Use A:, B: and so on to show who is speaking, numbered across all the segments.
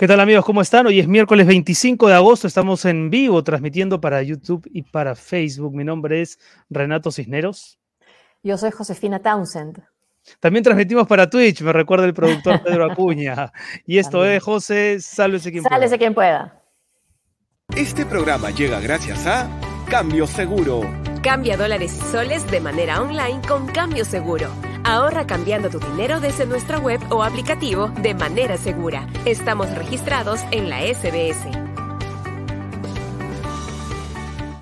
A: ¿Qué tal amigos? ¿Cómo están? Hoy es miércoles 25 de agosto, estamos en vivo transmitiendo para YouTube y para Facebook. Mi nombre es Renato Cisneros.
B: Yo soy Josefina Townsend.
A: También transmitimos para Twitch, me recuerda el productor Pedro Acuña. Y esto es José, sálvese quien
B: sálvese quien pueda.
C: Este programa llega gracias a Cambio Seguro.
D: Cambia dólares y soles de manera online con Cambio Seguro. Ahorra cambiando tu dinero desde nuestra web o aplicativo de manera segura. Estamos registrados en la SBS.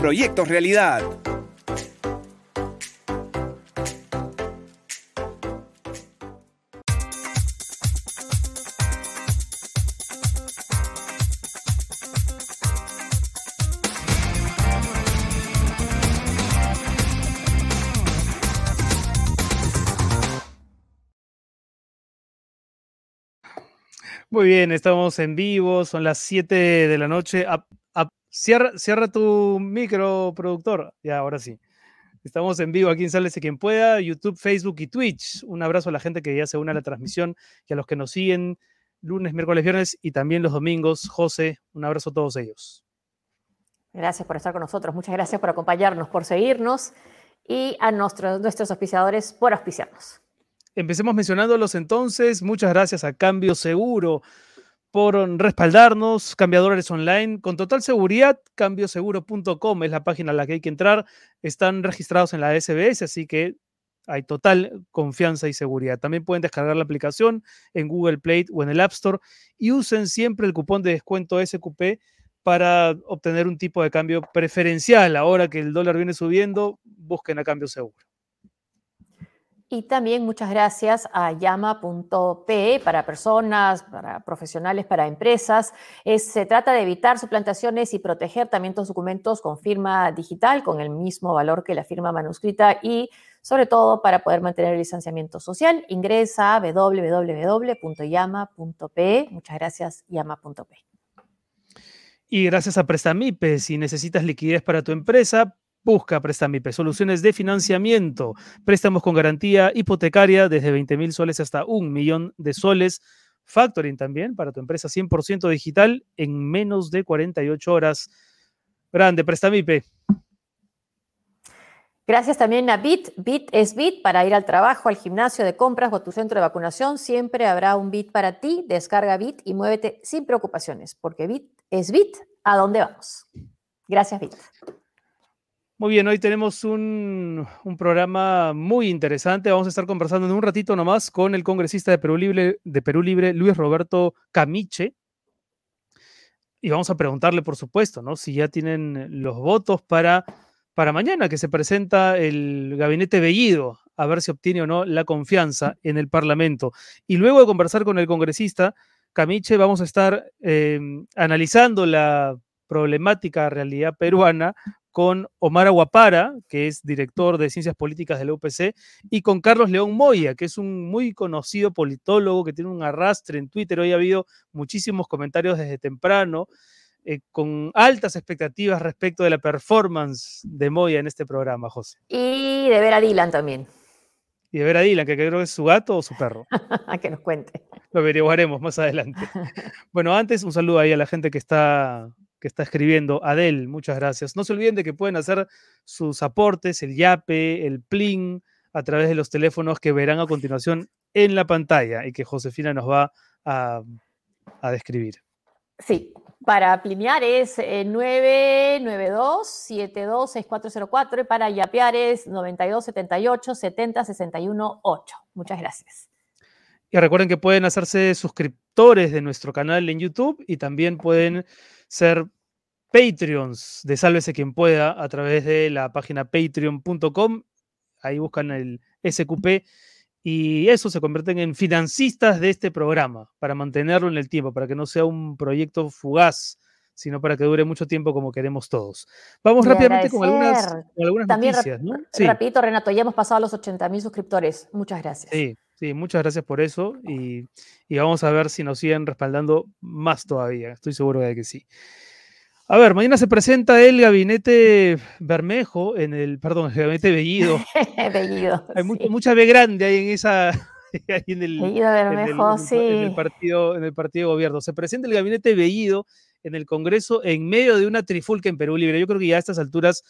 C: proyectos realidad.
A: Muy bien, estamos en vivo, son las 7 de la noche. Cierra, tu micro, productor. Ya, ahora sí. Estamos en vivo aquí en Sálvese Quien Pueda, YouTube, Facebook y Twitch. Un abrazo a la gente que ya se une a la transmisión y a los que nos siguen lunes, miércoles, viernes y también los domingos. José, un abrazo a todos ellos.
B: Gracias por estar con nosotros. Muchas gracias por acompañarnos, por seguirnos y a nuestros, nuestros auspiciadores por auspiciarnos.
A: Empecemos mencionándolos entonces. Muchas gracias a Cambio Seguro por respaldarnos, cambiadores online con total seguridad. Cambioseguro.com es la página a la que hay que entrar. Están registrados en la SBS, así que hay total confianza y seguridad. También pueden descargar la aplicación en Google Play o en el App Store y usen siempre el cupón de descuento SQP para obtener un tipo de cambio preferencial. Ahora que el dólar viene subiendo, busquen a cambio seguro.
B: Y también muchas gracias a llama.pe para personas, para profesionales, para empresas. se trata de evitar suplantaciones y proteger también tus documentos con firma digital, con el mismo valor que la firma manuscrita y sobre todo para poder mantener el distanciamiento social. Ingresa a www.llama.pe. Muchas gracias, llama.pe.
A: Y gracias a Prestamipe, si necesitas liquidez para tu empresa, Busca Prestamipe, soluciones de financiamiento, préstamos con garantía hipotecaria desde 20 mil soles hasta un millón de soles. Factoring también para tu empresa 100% digital en menos de 48 horas. Grande, Prestamipe.
B: Gracias también a Bit. Bit es Bit para ir al trabajo, al gimnasio de compras o a tu centro de vacunación. Siempre habrá un Bit para ti. Descarga Bit y muévete sin preocupaciones, porque Bit es Bit. ¿A dónde vamos? Gracias, Bit.
A: Muy bien, hoy tenemos un, programa muy interesante. Vamos a estar conversando en un ratito nomás con el congresista de Perú Libre, de Perú Libre Luis Roberto Camiche. Y vamos a preguntarle, por supuesto, ¿no? si ya tienen los votos para, para mañana, que se presenta el gabinete Bellido, a ver si obtiene o no la confianza en el Parlamento. Y luego de conversar con el congresista Camiche, vamos a estar eh, analizando la problemática realidad peruana con Omar Aguapara, que es director de Ciencias Políticas de la UPC, y con Carlos León Moya, que es un muy conocido politólogo que tiene un arrastre en Twitter. Hoy ha habido muchísimos comentarios desde temprano, eh, con altas expectativas respecto de la performance de Moya en este programa, José.
B: Y de ver a Dylan también.
A: Y de ver a Dylan, que creo que es su gato o su perro.
B: a que nos cuente.
A: Lo averiguaremos más adelante. bueno, antes un saludo ahí a la gente que está que está escribiendo. Adel, muchas gracias. No se olviden de que pueden hacer sus aportes, el YAPE, el PLIN, a través de los teléfonos que verán a continuación en la pantalla y que Josefina nos va a, describir.
B: Sí, para plinear es 992-726404 y para yapear es 9278-7061-8. Muchas gracias.
A: Y recuerden que pueden hacerse suscriptores de nuestro canal en YouTube y también pueden ser Patreons de Sálvese quien pueda a través de la página patreon.com. Ahí buscan el SQP y eso se convierten en financistas de este programa para mantenerlo en el tiempo, para que no sea un proyecto fugaz, sino para que dure mucho tiempo como queremos todos. Vamos rápidamente con algunas, noticias. ¿no?
B: Rapidito, Renato, ya hemos pasado los 80 mil suscriptores. Muchas gracias.
A: Sí, sí, muchas gracias por eso y, y, vamos a ver si nos siguen respaldando más todavía. Estoy seguro de que sí. A ver, mañana se presenta el gabinete Bermejo en el, perdón, el gabinete Bellido.
B: Bellido.
A: Hay mucha B grande ahí en esa.
B: en el, Bellido Bermejo, sí.
A: En el, partido, en el partido de gobierno. Se presenta el gabinete Bellido en el Congreso en medio de una trifulca en Perú Libre. Yo creo que ya a estas alturas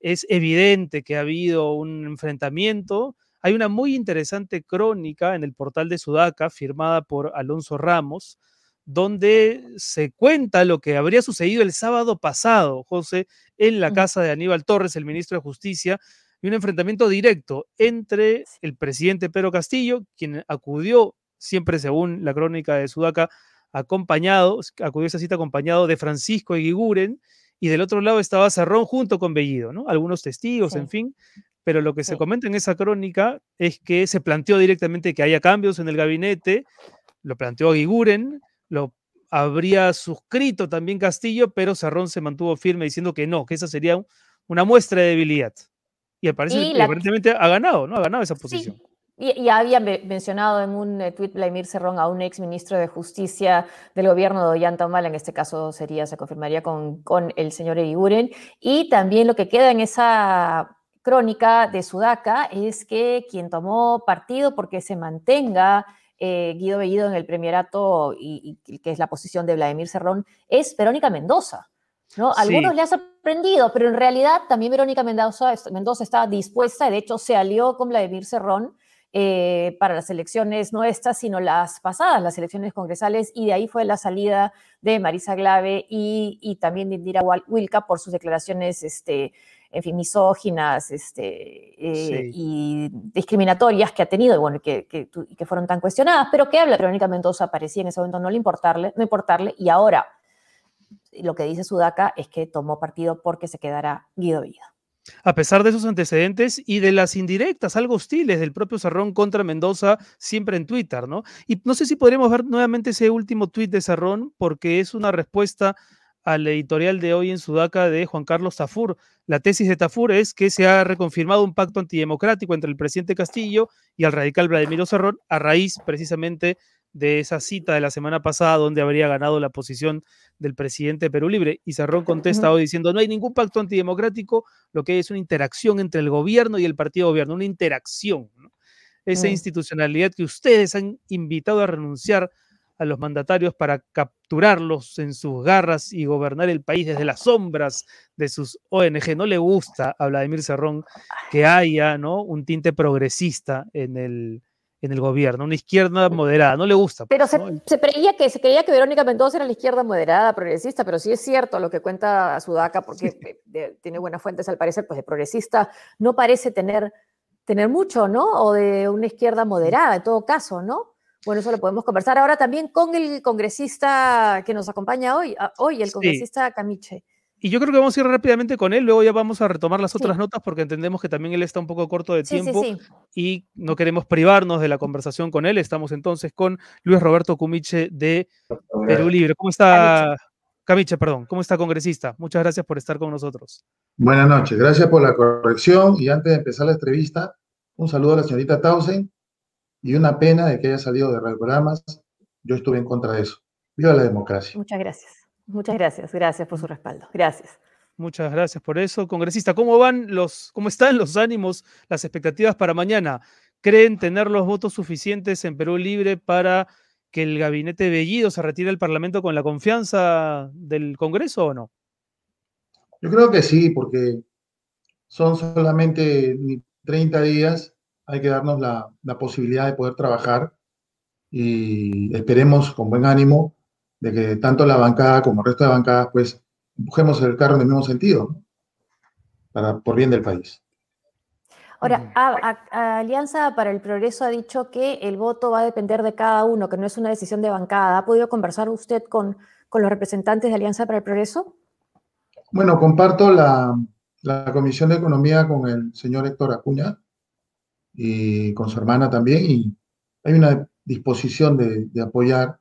A: es evidente que ha habido un enfrentamiento. Hay una muy interesante crónica en el portal de Sudaca firmada por Alonso Ramos donde se cuenta lo que habría sucedido el sábado pasado, José, en la casa de Aníbal Torres, el ministro de Justicia, y un enfrentamiento directo entre el presidente Pedro Castillo, quien acudió, siempre según la crónica de Sudaca, acompañado, acudió a esa cita acompañado de Francisco Eguiguren, y del otro lado estaba Cerrón junto con Bellido, ¿no? Algunos testigos, en fin. Pero lo que se comenta en esa crónica es que se planteó directamente que haya cambios en el gabinete, lo planteó Eguiguren, lo habría suscrito también Castillo, pero Cerrón se mantuvo firme diciendo que no, que esa sería una muestra de debilidad. Y, aparece, aparentemente ha ganado, ¿no? Ha ganado esa posición.
B: Y, ya había mencionado en un eh, tuit Vladimir Cerrón a un ex ministro de Justicia del gobierno de Ollanta Humala, en este caso sería, se confirmaría con, con el señor Eguiguren. Y también lo que queda en esa crónica de Sudaca es que quien tomó partido porque se mantenga eh, Guido Bellido en el premierato y, que es la posición de Vladimir Cerrón, es Verónica Mendoza. ¿no? algunos le ha sorprendido, pero en realidad también Verónica Mendoza, Mendoza está dispuesta, de hecho se alió con Vladimir Cerrón eh, para las elecciones no estas, sino las pasadas, las elecciones congresales, y de ahí fue la salida de Marisa Glave y, y también de Indira Wilka por sus declaraciones este, en fin, misóginas este, eh, y discriminatorias que ha tenido y bueno, que, que, que, fueron tan cuestionadas, pero que habla Verónica Mendoza parecía en ese momento no le importarle, no importarle, y ahora lo que dice Sudaca es que tomó partido porque se quedará Guido Villa.
A: A pesar de esos antecedentes y de las indirectas, algo hostiles del propio Cerrón contra Mendoza, siempre en Twitter, ¿no? Y no sé si podríamos ver nuevamente ese último tuit de Cerrón, porque es una respuesta al editorial de hoy en Sudaca de Juan Carlos Tafur. La tesis de Tafur es que se ha reconfirmado un pacto antidemocrático entre el presidente Castillo y el radical Vladimir Cerrón a raíz precisamente de esa cita de la semana pasada donde habría ganado la posición del presidente de Perú Libre. Y Cerrón contesta hoy diciendo, no hay ningún pacto antidemocrático, lo que hay es una interacción entre el gobierno y el partido de gobierno, una interacción. Esa mm. institucionalidad que ustedes han invitado a renunciar a los mandatarios para capturarlos en sus garras y gobernar el país desde las sombras de sus ONG. No le gusta a Vladimir Cerrón que haya ¿no? un tinte progresista en el, en el gobierno, una izquierda moderada, no le gusta.
B: Pero se, creía que, se creía que Verónica Mendoza era la izquierda moderada, progresista, pero sí es cierto lo que cuenta Sudaca, porque tiene buenas fuentes al parecer, pues de progresista no parece tener, tener mucho, ¿no? O de una izquierda moderada, en todo caso, ¿no? Bueno, eso lo podemos conversar ahora también con el congresista que nos acompaña hoy, ah, hoy el congresista Camiche.
A: Y yo creo que vamos a ir rápidamente con él, luego ya vamos a retomar las otras notas porque entendemos que también él está un poco corto de tiempo y no queremos privarnos de la conversación con él. Estamos entonces con Luis Roberto Cumiche de Perú Libre. ¿Cómo está Camiche? perdón. ¿Cómo está congresista? Muchas gracias por estar con nosotros.
E: Buenas noches, gracias por la corrección y antes de empezar la entrevista, un saludo a la señorita Tausen y una pena de que haya salido de radioprogramas. Yo estuve en contra de eso. Viva la democracia.
B: Muchas gracias. Muchas gracias. Gracias por su respaldo. Gracias.
A: Muchas gracias por eso. Congresista, ¿cómo van los, cómo están los ánimos, las expectativas para mañana? ¿Creen tener los votos suficientes en Perú Libre para que el gabinete Bellido se retire del Parlamento con la confianza del Congreso o no?
E: Yo creo que sí, porque son solamente 30 días hay que darnos la, posibilidad de poder trabajar y esperemos con buen ánimo de que tanto la bancada como el resto de bancadas pues empujemos el carro en el mismo sentido, para, por bien del país.
B: Ahora, Alianza para el Progreso ha dicho que el voto va a depender de cada uno, que no es una decisión de bancada. ¿Ha podido conversar usted con, con los representantes de Alianza para el Progreso?
E: Bueno, comparto la, la Comisión de Economía con el señor Héctor Acuña, y con su hermana también, y hay una disposición de, apoyar,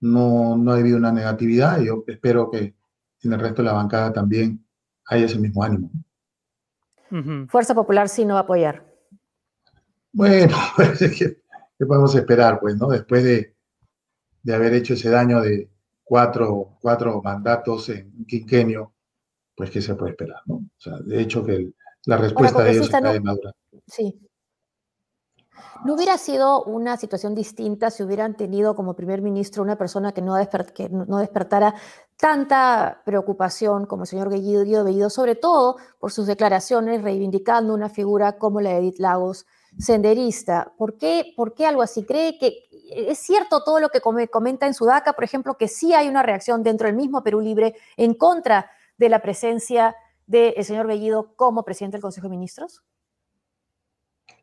E: no, no ha habido una negatividad, y yo espero que en el resto de la bancada también haya ese mismo ánimo.
B: Fuerza Popular sí no va a apoyar.
E: Bueno, pues, ¿qué podemos esperar? Pues, ¿no? Después de, de haber hecho ese daño de cuatro, cuatro mandatos en un quinquenio, pues, ¿qué se puede esperar? ¿no? O sea, de hecho, que la respuesta de ellos está no, madura.
B: Sí. ¿No hubiera sido una situación distinta si hubieran tenido como primer ministro una persona que no, que no despertara tanta preocupación como el señor Guillido Bellido, sobre todo por sus declaraciones reivindicando una figura como la de Edith Lagos, senderista? ¿Por qué, ¿Por qué algo así? ¿Cree que es cierto todo lo que comenta en Sudaca, por ejemplo, que sí hay una reacción dentro del mismo Perú Libre en contra de la presencia del señor Bellido como presidente del Consejo de Ministros?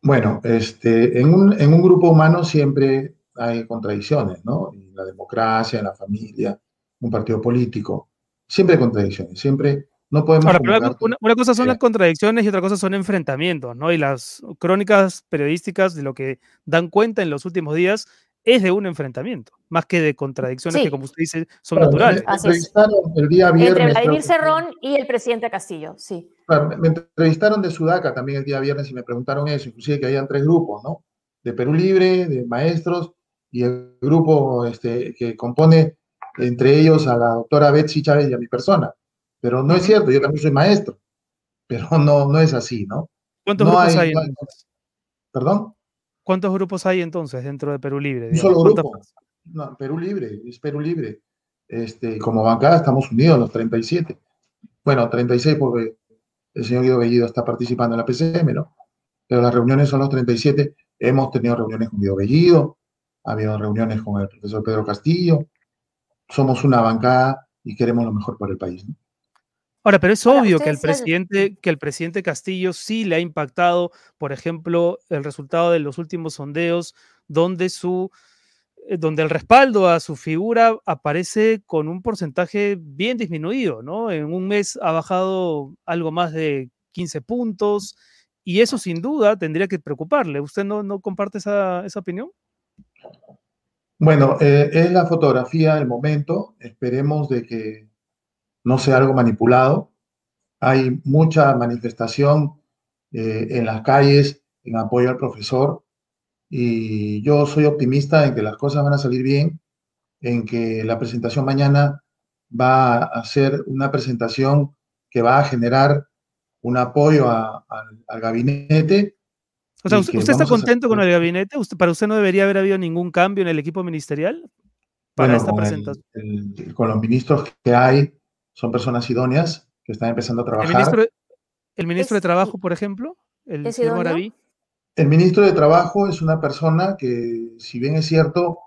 E: Bueno, este, en, un, en un grupo humano siempre hay contradicciones, ¿no? En la democracia, en la familia, un partido político, siempre hay contradicciones, siempre no podemos...
A: Ahora, una, cosa son las contradicciones y otra cosa son enfrentamientos, ¿no? Y las crónicas periodísticas de lo que dan cuenta en los últimos días es de un enfrentamiento, más que de contradicciones que, como usted dice, son naturales.
E: El día viernes.
B: Entre Vladimir Cerrón y el presidente Castillo, sí.
E: Me entrevistaron de Sudaca también el día viernes y me preguntaron eso, inclusive que habían tres grupos, ¿no? De Perú Libre, de maestros y el grupo este, que compone entre ellos a la doctora Betsy Chávez y a mi persona. Pero no es cierto, yo también soy maestro, pero no, no es así, ¿no?
A: ¿Cuántos grupos hay?
E: ¿Perdón?
A: ¿Cuántos grupos hay entonces dentro de Perú Libre?
E: Un solo grupo. No, Perú Libre, es Perú Libre. Este, como bancada estamos unidos, los 37. Bueno, 36 porque el señor Guido Bellido está participando en la PCM, ¿no? Pero las reuniones son los 37. Hemos tenido reuniones con Guido Bellido, ha habido reuniones con el profesor Pedro Castillo. Somos una bancada y queremos lo mejor para el país. ¿no?
A: Ahora, pero es obvio que el, presidente, que el presidente Castillo sí le ha impactado, por ejemplo, el resultado de los últimos sondeos, donde su donde el respaldo a su figura aparece con un porcentaje bien disminuido, ¿no? En un mes ha bajado algo más de 15 puntos y eso sin duda tendría que preocuparle. ¿Usted no, no comparte esa, esa opinión?
E: Bueno, eh, es la fotografía del momento. Esperemos de que no sea algo manipulado. Hay mucha manifestación eh, en las calles en apoyo al profesor y yo soy optimista en que las cosas van a salir bien, en que la presentación mañana va a ser una presentación que va a generar un apoyo al gabinete.
A: O sea, ¿usted, está contento con el gabinete? ¿Para usted no debería haber habido ningún cambio en el equipo ministerial para esta presentación?
E: con los ministros que hay, son personas idóneas que están empezando a trabajar.
A: ¿El ministro, de Trabajo, por ejemplo? El señor
E: El ministro de Trabajo es una persona que, si bien es cierto,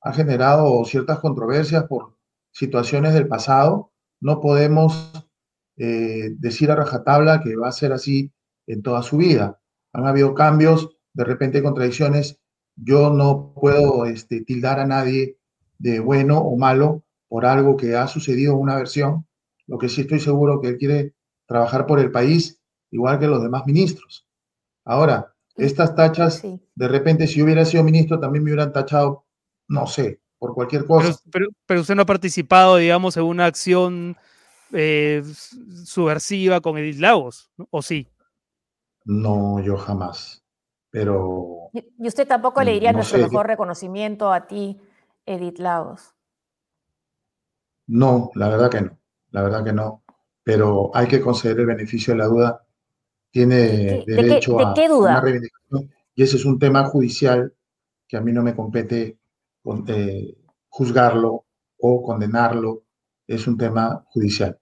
E: ha generado ciertas controversias por situaciones del pasado, no podemos eh, decir a rajatabla que va a ser así en toda su vida. Han habido cambios, de repente contradicciones. Yo no puedo este, tildar a nadie de bueno o malo por algo que ha sucedido en una versión lo que sí estoy seguro que él quiere trabajar por el país, igual que los demás ministros. Ahora, estas tachas, de repente, si hubiera sido ministro, también me hubieran tachado, no sé, por cualquier cosa.
A: Pero, pero, usted no ha participado, digamos, en una acción eh, subversiva con Edith Lagos, ¿o sí?
E: No, yo jamás. Pero.
B: ¿Y usted tampoco le diría nuestro mejor reconocimiento a ti, Edith Lagos?
E: No, la verdad que no la verdad que no, pero hay que conceder el beneficio de la duda. Tiene derecho a una reivindicación y ese es un tema judicial que a mí no me compete eh, juzgarlo o condenarlo, es un tema judicial.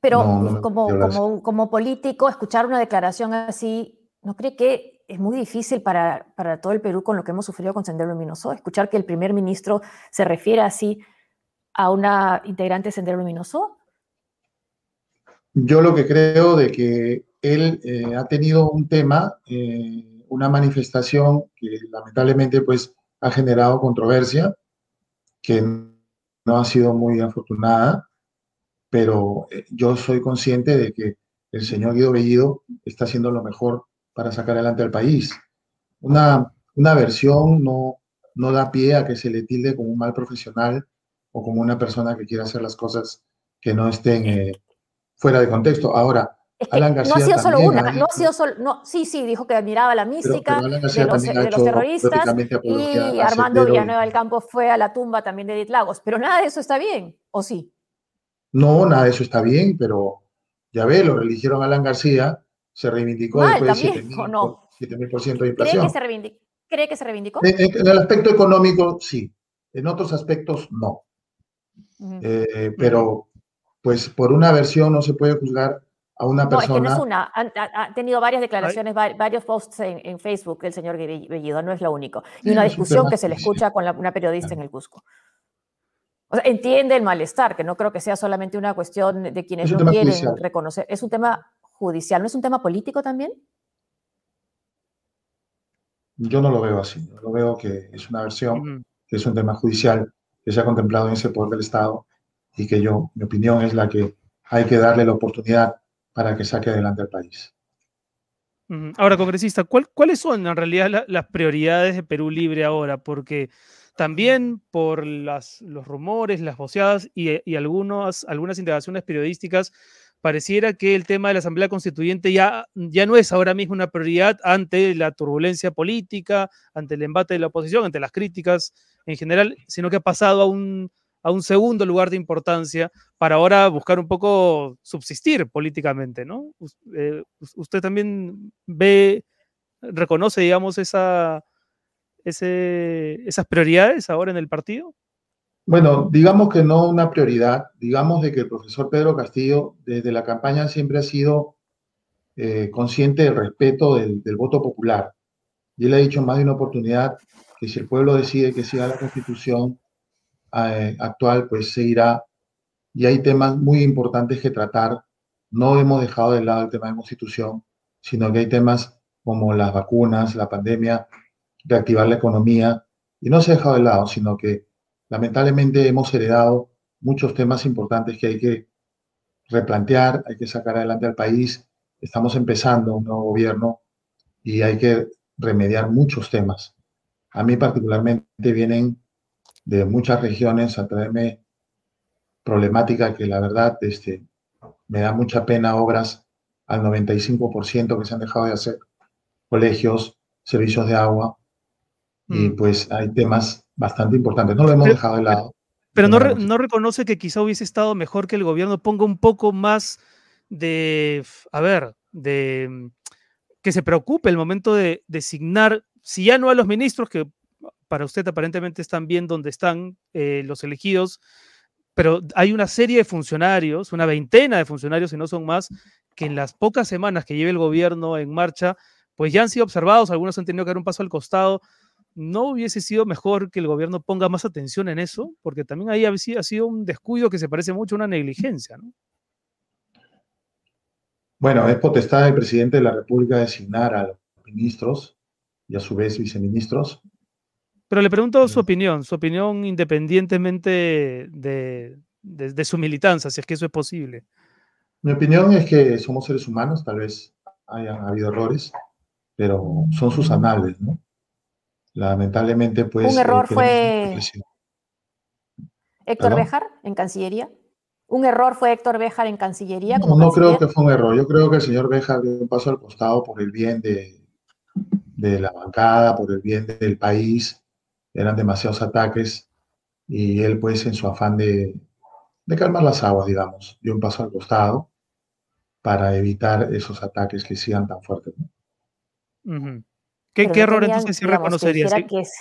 B: Pero como, como, político, escuchar una declaración así, ¿no cree que es muy difícil para, para todo el Perú con lo que hemos sufrido con Sendero Luminoso? Escuchar que el primer ministro se refiere así a una integrante de Sendero Luminoso?
E: Yo lo que creo de que él eh, ha tenido un tema, eh, una manifestación que lamentablemente pues ha generado controversia, que no ha sido muy afortunada, pero eh, yo soy consciente de que el señor Guido Bellido está haciendo lo mejor para sacar adelante al país. una, una versión no, no da pie a que se le tilde como un mal profesional o como una persona que quiera hacer las cosas que no estén eh, fuera de contexto. Ahora, Alan García
B: no ha sido solo una,
E: no
B: ha sido solo, no, sí, sí, dijo que admiraba la mística de, los, de, los, terroristas y Armando Villanueva del Campo fue a la tumba también de Edith Lagos, pero nada de eso está bien, ¿o sí?
E: No, nada de eso está bien, pero ya ve, lo religieron a Alan García, se reivindicó
B: Mal,
E: después
B: también,
E: de 7.000%
B: no?
E: de inflación.
B: ¿Cree que se reivindicó? ¿Cree que se reivindicó?
E: En, en, el aspecto económico, sí. En otros aspectos, no. Uh -huh. eh, pero, pues, por una versión no se puede juzgar a una persona.
B: No, es que no es una. Ha, tenido varias declaraciones, Ay. varios posts en, en, Facebook el señor Bellido, no es lo único. Y sí, una discusión que se le escucha con la, una periodista claro. en el Cusco. O sea, entiende el malestar, que no creo que sea solamente una cuestión de quienes no quieren judicial. reconocer. Es un tema judicial, ¿no es un tema político también?
E: Yo no lo veo así. Yo lo veo que es una versión, uh -huh. que es un tema judicial que se ha contemplado en ese poder del Estado y que yo, mi opinión es la que hay que darle la oportunidad para que saque adelante al país.
A: Ahora, congresista, ¿cuál, ¿cuáles son en realidad la, las prioridades de Perú Libre ahora? Porque también por las, los rumores, las voceadas y, algunas indagaciones periodísticas, pareciera que el tema de la Asamblea Constituyente ya, ya no es ahora mismo una prioridad ante la turbulencia política, ante el embate de la oposición, ante las críticas en general, sino que ha pasado a un, a un segundo lugar de importancia para ahora buscar un poco subsistir políticamente, ¿no? Eh, usted también ve, reconoce, digamos, esa, ese, esas prioridades ahora en el partido.
E: Bueno, digamos que no una prioridad, digamos de que el profesor Pedro Castillo desde la campaña siempre ha sido eh, consciente del respeto del, del, voto popular. Y él ha dicho más de una oportunidad que si el pueblo decide que siga la constitución eh, actual, pues se irá. Y hay temas muy importantes que tratar. No hemos dejado de lado el tema de constitución, sino que hay temas como las vacunas, la pandemia, reactivar la economía. Y no se ha dejado de lado, sino que lamentablemente hemos heredado muchos temas importantes que hay que replantear, hay que sacar adelante al país. Estamos empezando un nuevo gobierno y hay que remediar muchos temas. A mí particularmente vienen de muchas regiones a traerme problemática que la verdad este, me da mucha pena obras al 95% que se han dejado de hacer, colegios, servicios de agua, y mm. pues hay temas bastante importantes. No lo hemos
A: pero,
E: dejado de lado.
A: Pero no, re, no reconoce que quizá hubiese estado mejor que el gobierno ponga un poco más de, a ver, de que se preocupe el momento de designar, si ya no a los ministros, que para usted aparentemente están bien donde están eh, los elegidos, pero hay una serie de funcionarios, una veintena de funcionarios, si no son más, que en las pocas semanas que lleve el gobierno en marcha, pues ya han sido observados, algunos han tenido que dar un paso al costado, ¿no hubiese sido mejor que el gobierno ponga más atención en eso? Porque también ahí ha sido un descuido que se parece mucho a una negligencia, ¿no?
E: Bueno, es potestad del presidente de la República designar a los ministros y a su vez viceministros.
A: Pero le pregunto su opinión, su opinión independientemente de, de, de, su militancia, si es que eso es posible.
E: Mi opinión es que somos seres humanos, tal vez hayan habido errores, pero son sus anales, ¿no? Lamentablemente, pues...
B: Un error eh, fue... Héctor Béjar en Cancillería. ¿Un error fue Héctor Béjar en Cancillería?
E: no, no creo que fue un error. Yo creo que el señor Béjar dio un paso al costado por el bien de, de la bancada, por el bien del país. Eran demasiados ataques y él, pues, en su afán de, de calmar las aguas, digamos, dio un paso al costado para evitar esos ataques que sigan tan fuertes. ¿no?
A: Uh -huh. ¿Qué, ¿Qué, error entonces sí reconocería?
B: ¿sí? Que es,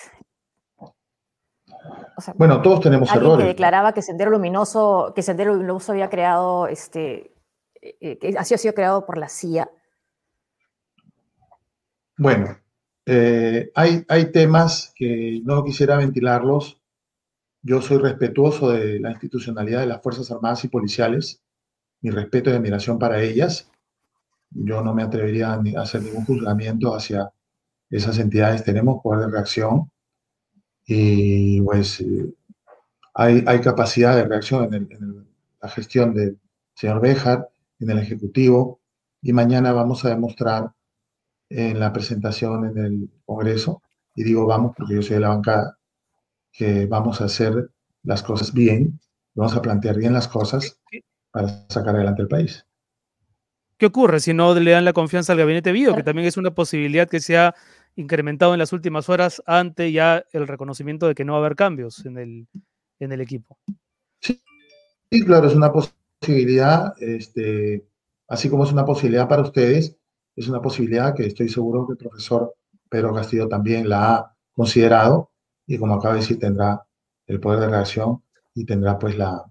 E: o sea, bueno, todos tenemos
B: alguien
E: errores.
B: que declaraba que Sendero Luminoso, que Sendero Luminoso había creado, este, eh, que ha sido creado por la CIA.
E: Bueno, eh, hay, hay temas que no quisiera ventilarlos. Yo soy respetuoso de la institucionalidad de las Fuerzas Armadas y Policiales. Mi respeto y admiración para ellas. Yo no me atrevería a hacer ningún juzgamiento hacia esas entidades. Tenemos poder de reacción y pues eh, hay, hay, capacidad de reacción en, el, en el, la gestión del señor Béjar, en el Ejecutivo, y mañana vamos a demostrar en la presentación en el Congreso, y digo vamos porque yo soy de la bancada, que vamos a hacer las cosas bien, vamos a plantear bien las cosas para sacar adelante el país.
A: ¿Qué ocurre si no le dan la confianza al gabinete Bio, que también es una posibilidad que se ha incrementado en las últimas horas ante ya el reconocimiento de que no va a haber cambios en el, en el equipo?
E: Sí, claro, es una posibilidad, este, así como es una posibilidad para ustedes, es una posibilidad que estoy seguro que el profesor Pedro Castillo también la ha considerado y como acaba de decir, tendrá el poder de reacción y tendrá pues la,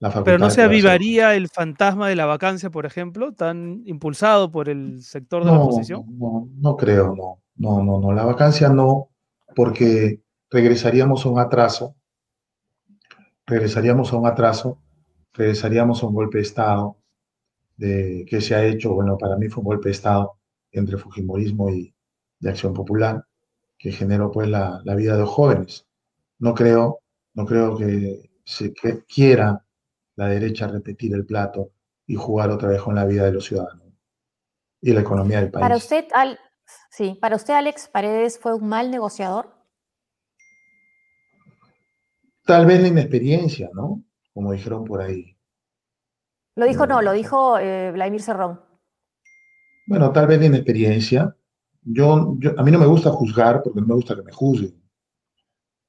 E: la facultad.
A: Pero no se avivaría el fantasma de la vacancia, por ejemplo, tan impulsado por el sector de
E: no,
A: la oposición.
E: No, no creo, no, no, no, no, la vacancia no, porque regresaríamos a un atraso, regresaríamos a un atraso, regresaríamos a un golpe de Estado de, que se ha hecho, bueno, para mí fue un golpe de Estado entre Fujimorismo y, de Acción Popular, que generó pues la, la, vida de los jóvenes. No creo, no creo que se que quiera la derecha repetir el plato y jugar otra vez con la vida de los ciudadanos y la economía del país.
B: Para usted, Al, sí, para usted, Alex Paredes, ¿fue un mal negociador?
E: Tal vez la inexperiencia, ¿no? Como dijeron por ahí.
B: Lo dijo, no, lo dijo eh, Vladimir Cerrón.
E: Bueno, tal vez la inexperiencia, yo, yo, a mí no me gusta juzgar porque no me gusta que me juzguen.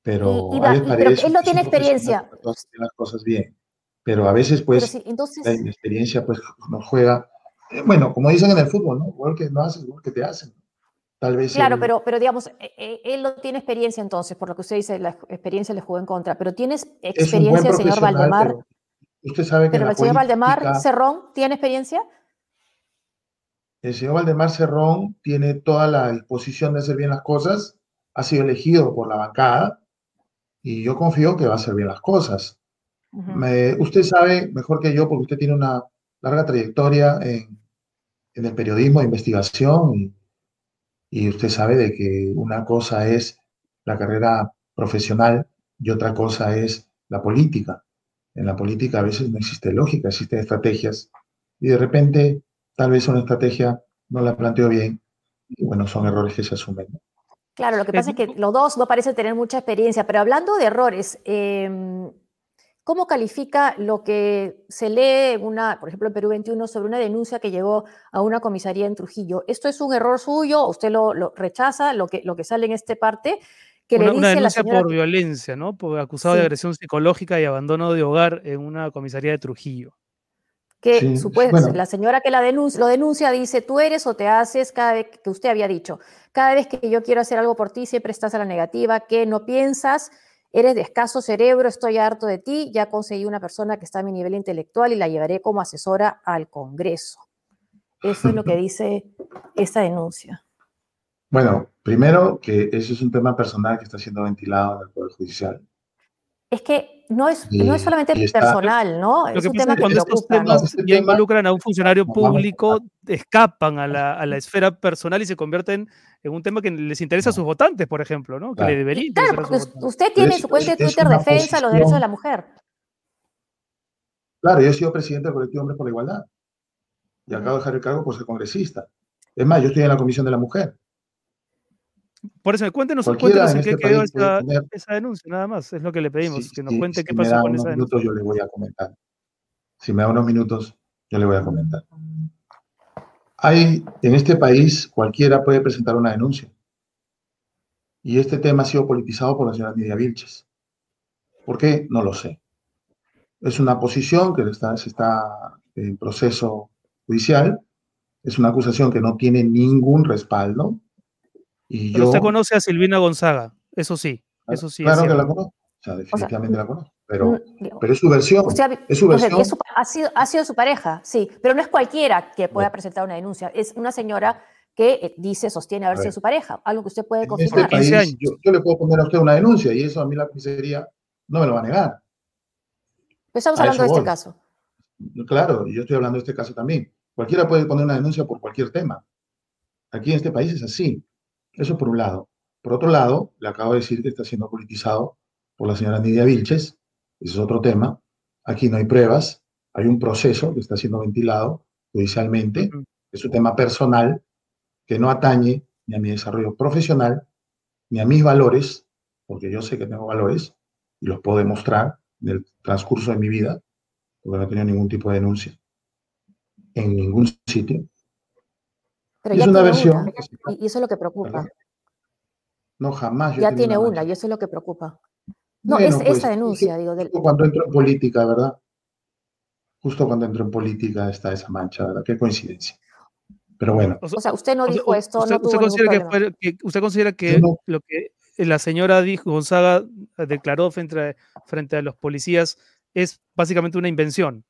E: Pero,
B: y, y, y, pero él no tiene experiencia.
E: Las cosas bien. Pero a veces, pues,
B: entonces...
E: la experiencia pues, nos juega. Eh, bueno, como dicen en el fútbol, ¿no? Igual que no haces, igual que te hacen. Tal vez.
B: Claro, pero, pero digamos, él no tiene experiencia entonces, por lo que usted dice, la experiencia le jugó en contra. Pero ¿tienes experiencia, señor Valdemar?
E: Usted sabe que.
B: Pero el señor. Valdemar Cerrón tiene experiencia.
E: El señor Valdemar Cerrón tiene toda la disposición de hacer bien las cosas, ha sido elegido por la bancada y yo confío que va a hacer bien las cosas. Uh -huh. Me, usted sabe mejor que yo, porque usted tiene una larga trayectoria en, en el periodismo de investigación y, y, usted sabe de que una cosa es la carrera profesional y otra cosa es la política. En la política a veces no existe lógica, existen estrategias y de repente tal vez una estrategia no la planteo bien y bueno, son errores que se asumen.
B: Claro, lo que pasa es que los dos no parecen tener mucha experiencia, pero hablando de errores, eh, ¿cómo califica lo que se lee, una, por ejemplo, en Perú 21, sobre una denuncia que llegó a una comisaría en Trujillo? ¿Esto es un error suyo? ¿Usted lo, lo rechaza, lo que, lo que sale en esta parte?
A: Que una, le dice una denuncia por que... violencia, ¿no? Por acusado sí. de agresión psicológica y abandono de hogar en una comisaría de Trujillo
B: que sí, supuesto, bueno. la señora que la denuncia, lo denuncia dice, tú eres o te haces cada vez que usted había dicho, cada vez que yo quiero hacer algo por ti, siempre estás a la negativa, que no piensas, eres de escaso cerebro, estoy harto de ti, ya conseguí una persona que está a mi nivel intelectual y la llevaré como asesora al Congreso. Eso es lo que dice esta denuncia.
E: Bueno, primero que eso es un tema personal que está siendo ventilado en el Poder Judicial.
B: Es que no es, y, no es solamente personal, ¿no?
A: Lo es un tema que cuando estos temas este ya tema, involucran a un funcionario público, escapan a la, a la, esfera personal y se convierten en un tema que les interesa a sus votantes, por ejemplo, ¿no?
B: Claro.
A: Que le debería
B: claro, porque usted tiene en su cuenta de Twitter defensa posición... los derechos de la mujer.
E: Claro, yo he sido presidente del colectivo Hombres por la Igualdad y acabo de dejar el cargo por ser congresista. Es más, yo estoy en la Comisión de la Mujer.
A: Por eso, cuéntenos, cuéntenos en, en qué este quedó esa, esa, denuncia, nada más. Es lo que le pedimos,
E: sí,
A: que nos
E: sí,
A: cuente
E: si
A: qué pasó con esa
E: minutos,
A: denuncia.
E: Yo le voy a comentar. Si me da unos minutos, yo le voy a comentar. Hay, en este país, cualquiera puede presentar una denuncia. Y este tema ha sido politizado por la señora Nidia Vilches. ¿Por qué? No lo sé. Es una posición que está, está en proceso judicial. Es una acusación que no tiene ningún respaldo y
A: Pero
E: yo,
A: usted conoce a Silvina Gonzaga, eso sí, eso sí.
E: Claro que la conozco, o sea, definitivamente o sea, la conozco, pero, pero es su versión.
B: O sea,
E: es su versión.
B: O sea, es su, ha, sido, ha sido su pareja, sí, pero no es cualquiera que pueda presentar una denuncia, es una señora que eh, dice, sostiene haber sido su pareja, algo que usted puede
E: en
B: confirmar.
E: Este país, yo, yo, le puedo poner a usted una denuncia y eso a mí la comisaría no me lo va a negar.
B: Pero estamos a hablando de este caso.
E: Claro, y yo estoy hablando de este caso también. Cualquiera puede poner una denuncia por cualquier tema. Aquí en este país es así. Eso por un lado. Por otro lado, le acabo de decir que está siendo politizado por la señora Nidia Vilches. Ese es otro tema. Aquí no hay pruebas. Hay un proceso que está siendo ventilado judicialmente. Es un tema personal que no atañe ni a mi desarrollo profesional, ni a mis valores, porque yo sé que tengo valores y los puedo demostrar en el transcurso de mi vida, porque no he tenido ningún tipo de denuncia en ningún sitio.
B: Pero
E: Es
B: ya
E: una
B: tiene
E: versión
B: una, y eso es lo que preocupa.
E: No, jamás. yo
B: Ya tiene una, y eso es lo que preocupa. No,
E: Bueno,
B: es
E: pues,
B: esa denuncia, digo, del,
E: Justo cuando entro en política, ¿verdad? Justo cuando entro en política está esa mancha, ¿verdad? Qué coincidencia. Pero bueno,
A: O sea,
B: usted no
A: o sea,
B: dijo esto,
A: usted,
B: no tuvo
A: usted
B: ningún
A: considera que fue- que- usted considera que
E: no-
A: lo que la señora dijo, Gonzaga eh, declaró frente frente a los policías es básicamente una invención.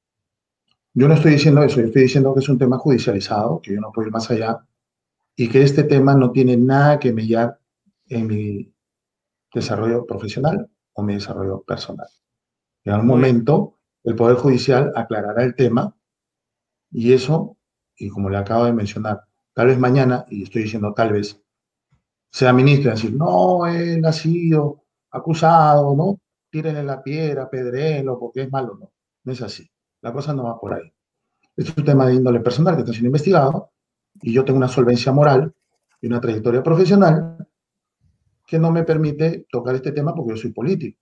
E: yo no estoy diciendo eso, yo estoy diciendo que es un tema judicializado, que yo no puedo ir más allá y que este tema no tiene nada que mellar en mi desarrollo profesional o mi desarrollo personal. En algún momento el Poder Judicial aclarará el tema y eso, y como le acabo de mencionar, tal vez mañana, y estoy diciendo tal vez, sea ministro y decir, no, él ha sido acusado, ¿no? Tírenle la piedra, pedrelo, porque es malo, no. No es así. La cosa no va por ahí. Es un tema de índole personal que está siendo investigado y yo tengo una solvencia moral y una trayectoria profesional que no me permite tocar este tema porque yo soy político.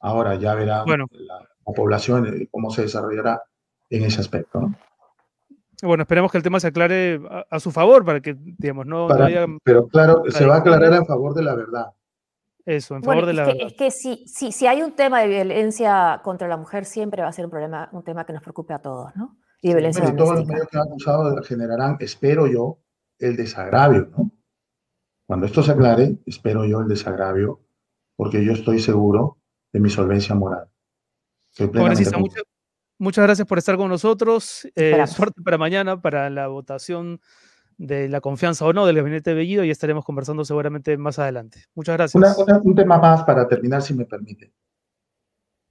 E: Ahora ya verá
A: Bueno.
E: la, la población eh, cómo se desarrollará en ese aspecto. ¿no?
A: Bueno, esperemos que el tema se aclare a, a su favor para que, digamos, no, no
E: Para-
A: haya
E: pero claro, se va a aclarar en favor de la verdad.
A: eso, en
B: Bueno,
A: favor de
B: es
A: la
B: que,
A: verdad.
B: es que si, si, si hay un tema de violencia contra la mujer, siempre va a ser un problema, un tema que nos preocupe a todos, ¿no? Y de violencia
E: y todos los medios que han acusado generarán, espero yo, el desagravio. ¿no? Cuando esto se aclare, espero yo el desagravio, porque yo estoy seguro de mi solvencia moral.
A: Congresista, muchas, muchas gracias por estar con nosotros. Eh, suerte para mañana, para la votación de la confianza o no del gabinete de Bellido y estaremos conversando seguramente más adelante. Muchas gracias.
E: Una- una- un tema más para terminar, si me permite.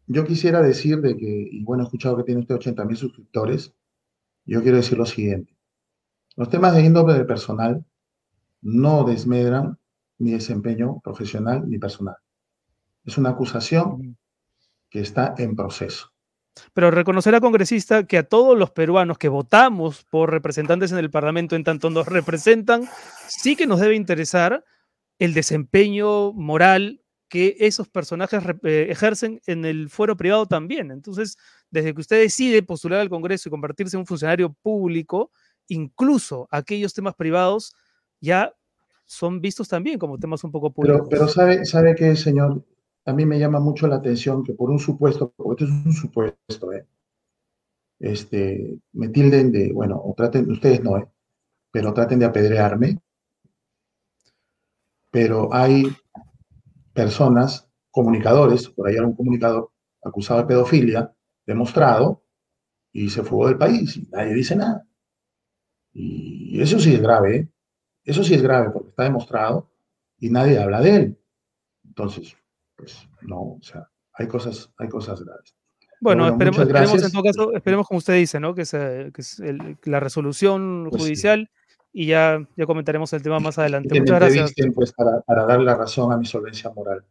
E: Yo quisiera decir de que, y bueno, he escuchado que tiene usted 80 mil suscriptores, yo quiero decir lo siguiente. Los temas de índole personal no desmedran mi desempeño profesional ni personal. Es una acusación que está en proceso.
A: Pero reconocerá, congresista, que a todos los peruanos que votamos por representantes en el Parlamento, en tanto nos representan, sí que nos debe interesar el desempeño moral que esos personajes eh, ejercen en el fuero privado también. Entonces, desde que usted decide postular al Congreso y convertirse en un funcionario público, incluso aquellos temas privados ya son vistos también como temas un poco públicos.
E: Pero, pero sabe, sabe que, señor, a mí me llama mucho la atención que por un supuesto, porque esto es un supuesto, ¿eh? este, me tilden de, bueno, o traten, ustedes no, ¿eh? pero traten de apedrearme. Pero hay personas, comunicadores, por ahí era un comunicador acusado de pedofilia, demostrado, y se fugó del país, y nadie dice nada. Y eso sí es grave, ¿eh? Eso sí es grave porque está demostrado y nadie habla de él. Entonces, pues no, o sea, hay cosas, hay cosas graves.
A: Bueno,
E: bueno,
A: esperemos, esperemos en todo caso, esperemos como usted dice, ¿no? Que, se- que es el- la resolución
E: Pues sí.
A: Y ya, ya comentaremos el tema más adelante.
E: que
A: Muchas gracias.
E: pues, para, para dar la razón a mi solvencia moral.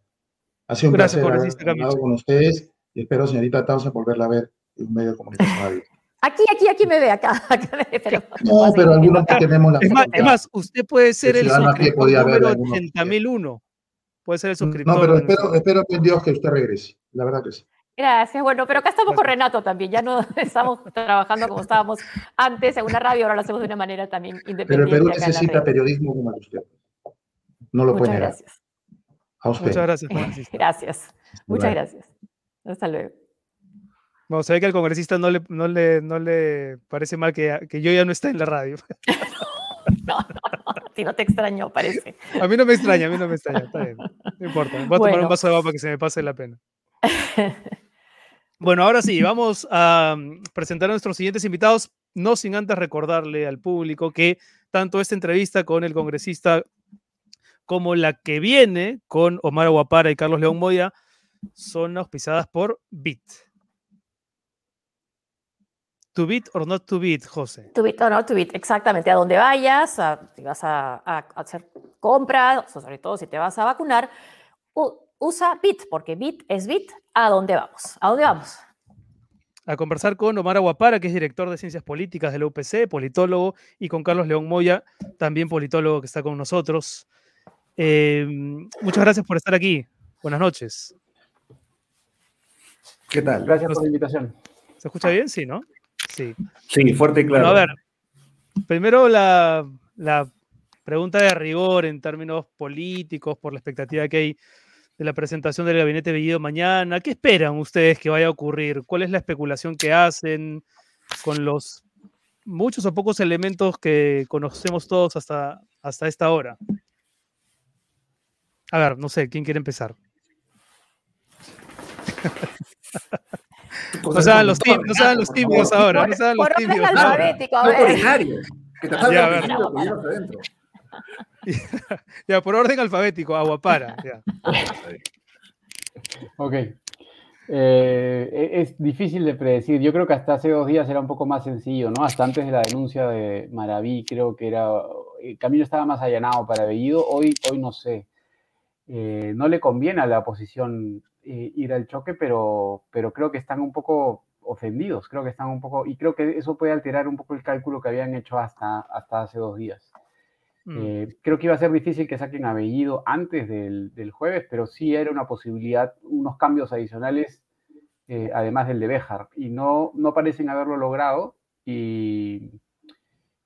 E: Ha sido un
A: Gracias,
E: placer haber con ustedes y espero, señorita Tausen, volverla a ver en un medio de comunicación.
B: Aquí, aquí, aquí me ve, acá. acá me ve, pero
E: No, pero algunos que tenemos la
A: Es más, es más, usted puede ser el
E: pie
A: suscriptor número
E: algunos.
A: 80.001. Puede ser el suscriptor.
E: No, pero espero, espero en Dios que usted regrese. La verdad que sí.
B: Gracias. Bueno, pero acá estamos con. Renato también. Ya no estamos trabajando como estábamos antes en una radio, ahora lo hacemos de una manera también
E: Pero
B: independiente.
E: el Perú necesita periodismo como el de usted. No lo
B: Muchas
E: puede negar.
B: gracias.
E: A usted.
A: Muchas gracias, congresista.
B: Gracias. Muchas gracias. Hasta luego.
A: Bueno, se ve que al congresista no le, no le, no le parece mal que, que yo ya no esté en la radio.
B: No, no, no. A ti no te extrañó, parece.
A: A mí no me extraña, a mí no me extraña. Está bien. No importa. Voy a tomar
B: Bueno.
A: un vaso de agua para que se me pase la pena. Bueno, ahora sí, vamos a mm, presentar a nuestros siguientes invitados, no sin antes recordarle al público que tanto esta entrevista con el congresista como la que viene con Omar Aguapara y Carlos León Moya son auspiciadas por Bit. To bit or not to bit, José.
B: Tu bit o no, tu bit, exactamente. A donde vayas, si vas a, hacer compras, sobre todo si te vas a vacunar, usa bit, porque bit es bit. ¿A dónde vamos? ¿A dónde vamos?
A: a conversar con Omar Aguapara, que es director de Ciencias Políticas de la UPC, politólogo, y con Carlos León Moya, también politólogo que está con nosotros. Eh, muchas gracias por estar aquí. Buenas noches.
F: ¿Qué tal?
G: Gracias por la invitación.
A: ¿Se escucha bien? Sí, ¿no? Sí.
F: Sí, fuerte y claro.
A: Bueno, a ver, primero la, la pregunta de rigor en términos políticos, por la expectativa que hay de la presentación del gabinete Bellido mañana. ¿Qué esperan ustedes que vaya a ocurrir? ¿Cuál es la especulación que hacen con los muchos o pocos elementos que conocemos todos hasta, hasta esta hora? A ver, no sé, ¿quién quiere empezar? No sean los, tímidos, no sean los tímidos ahora, no sean los
B: Por orden
A: tímidos.
B: alfabético, a
F: No. Que te
A: Ya, a ver. Ya, por orden alfabético, Aguapara. ya.
G: Ok. Eh, e- es difícil de predecir. Yo creo que hasta hace dos días era un poco más sencillo, ¿no? Hasta antes de la denuncia de Maraví, creo que era. El camino estaba más allanado para Bellido. Hoy, hoy no sé. Eh, no le conviene a la oposición eh, ir al choque, pero, pero creo que están un poco ofendidos. Creo que están un poco. Y creo que eso puede alterar un poco el cálculo que habían hecho hasta, hasta hace dos días.
A: Mm.
G: Eh, creo que iba a ser difícil que saquen a Bellido antes del, del jueves, pero sí era una posibilidad, unos cambios adicionales, eh, además del de Béjar, y no, no parecen haberlo logrado, y,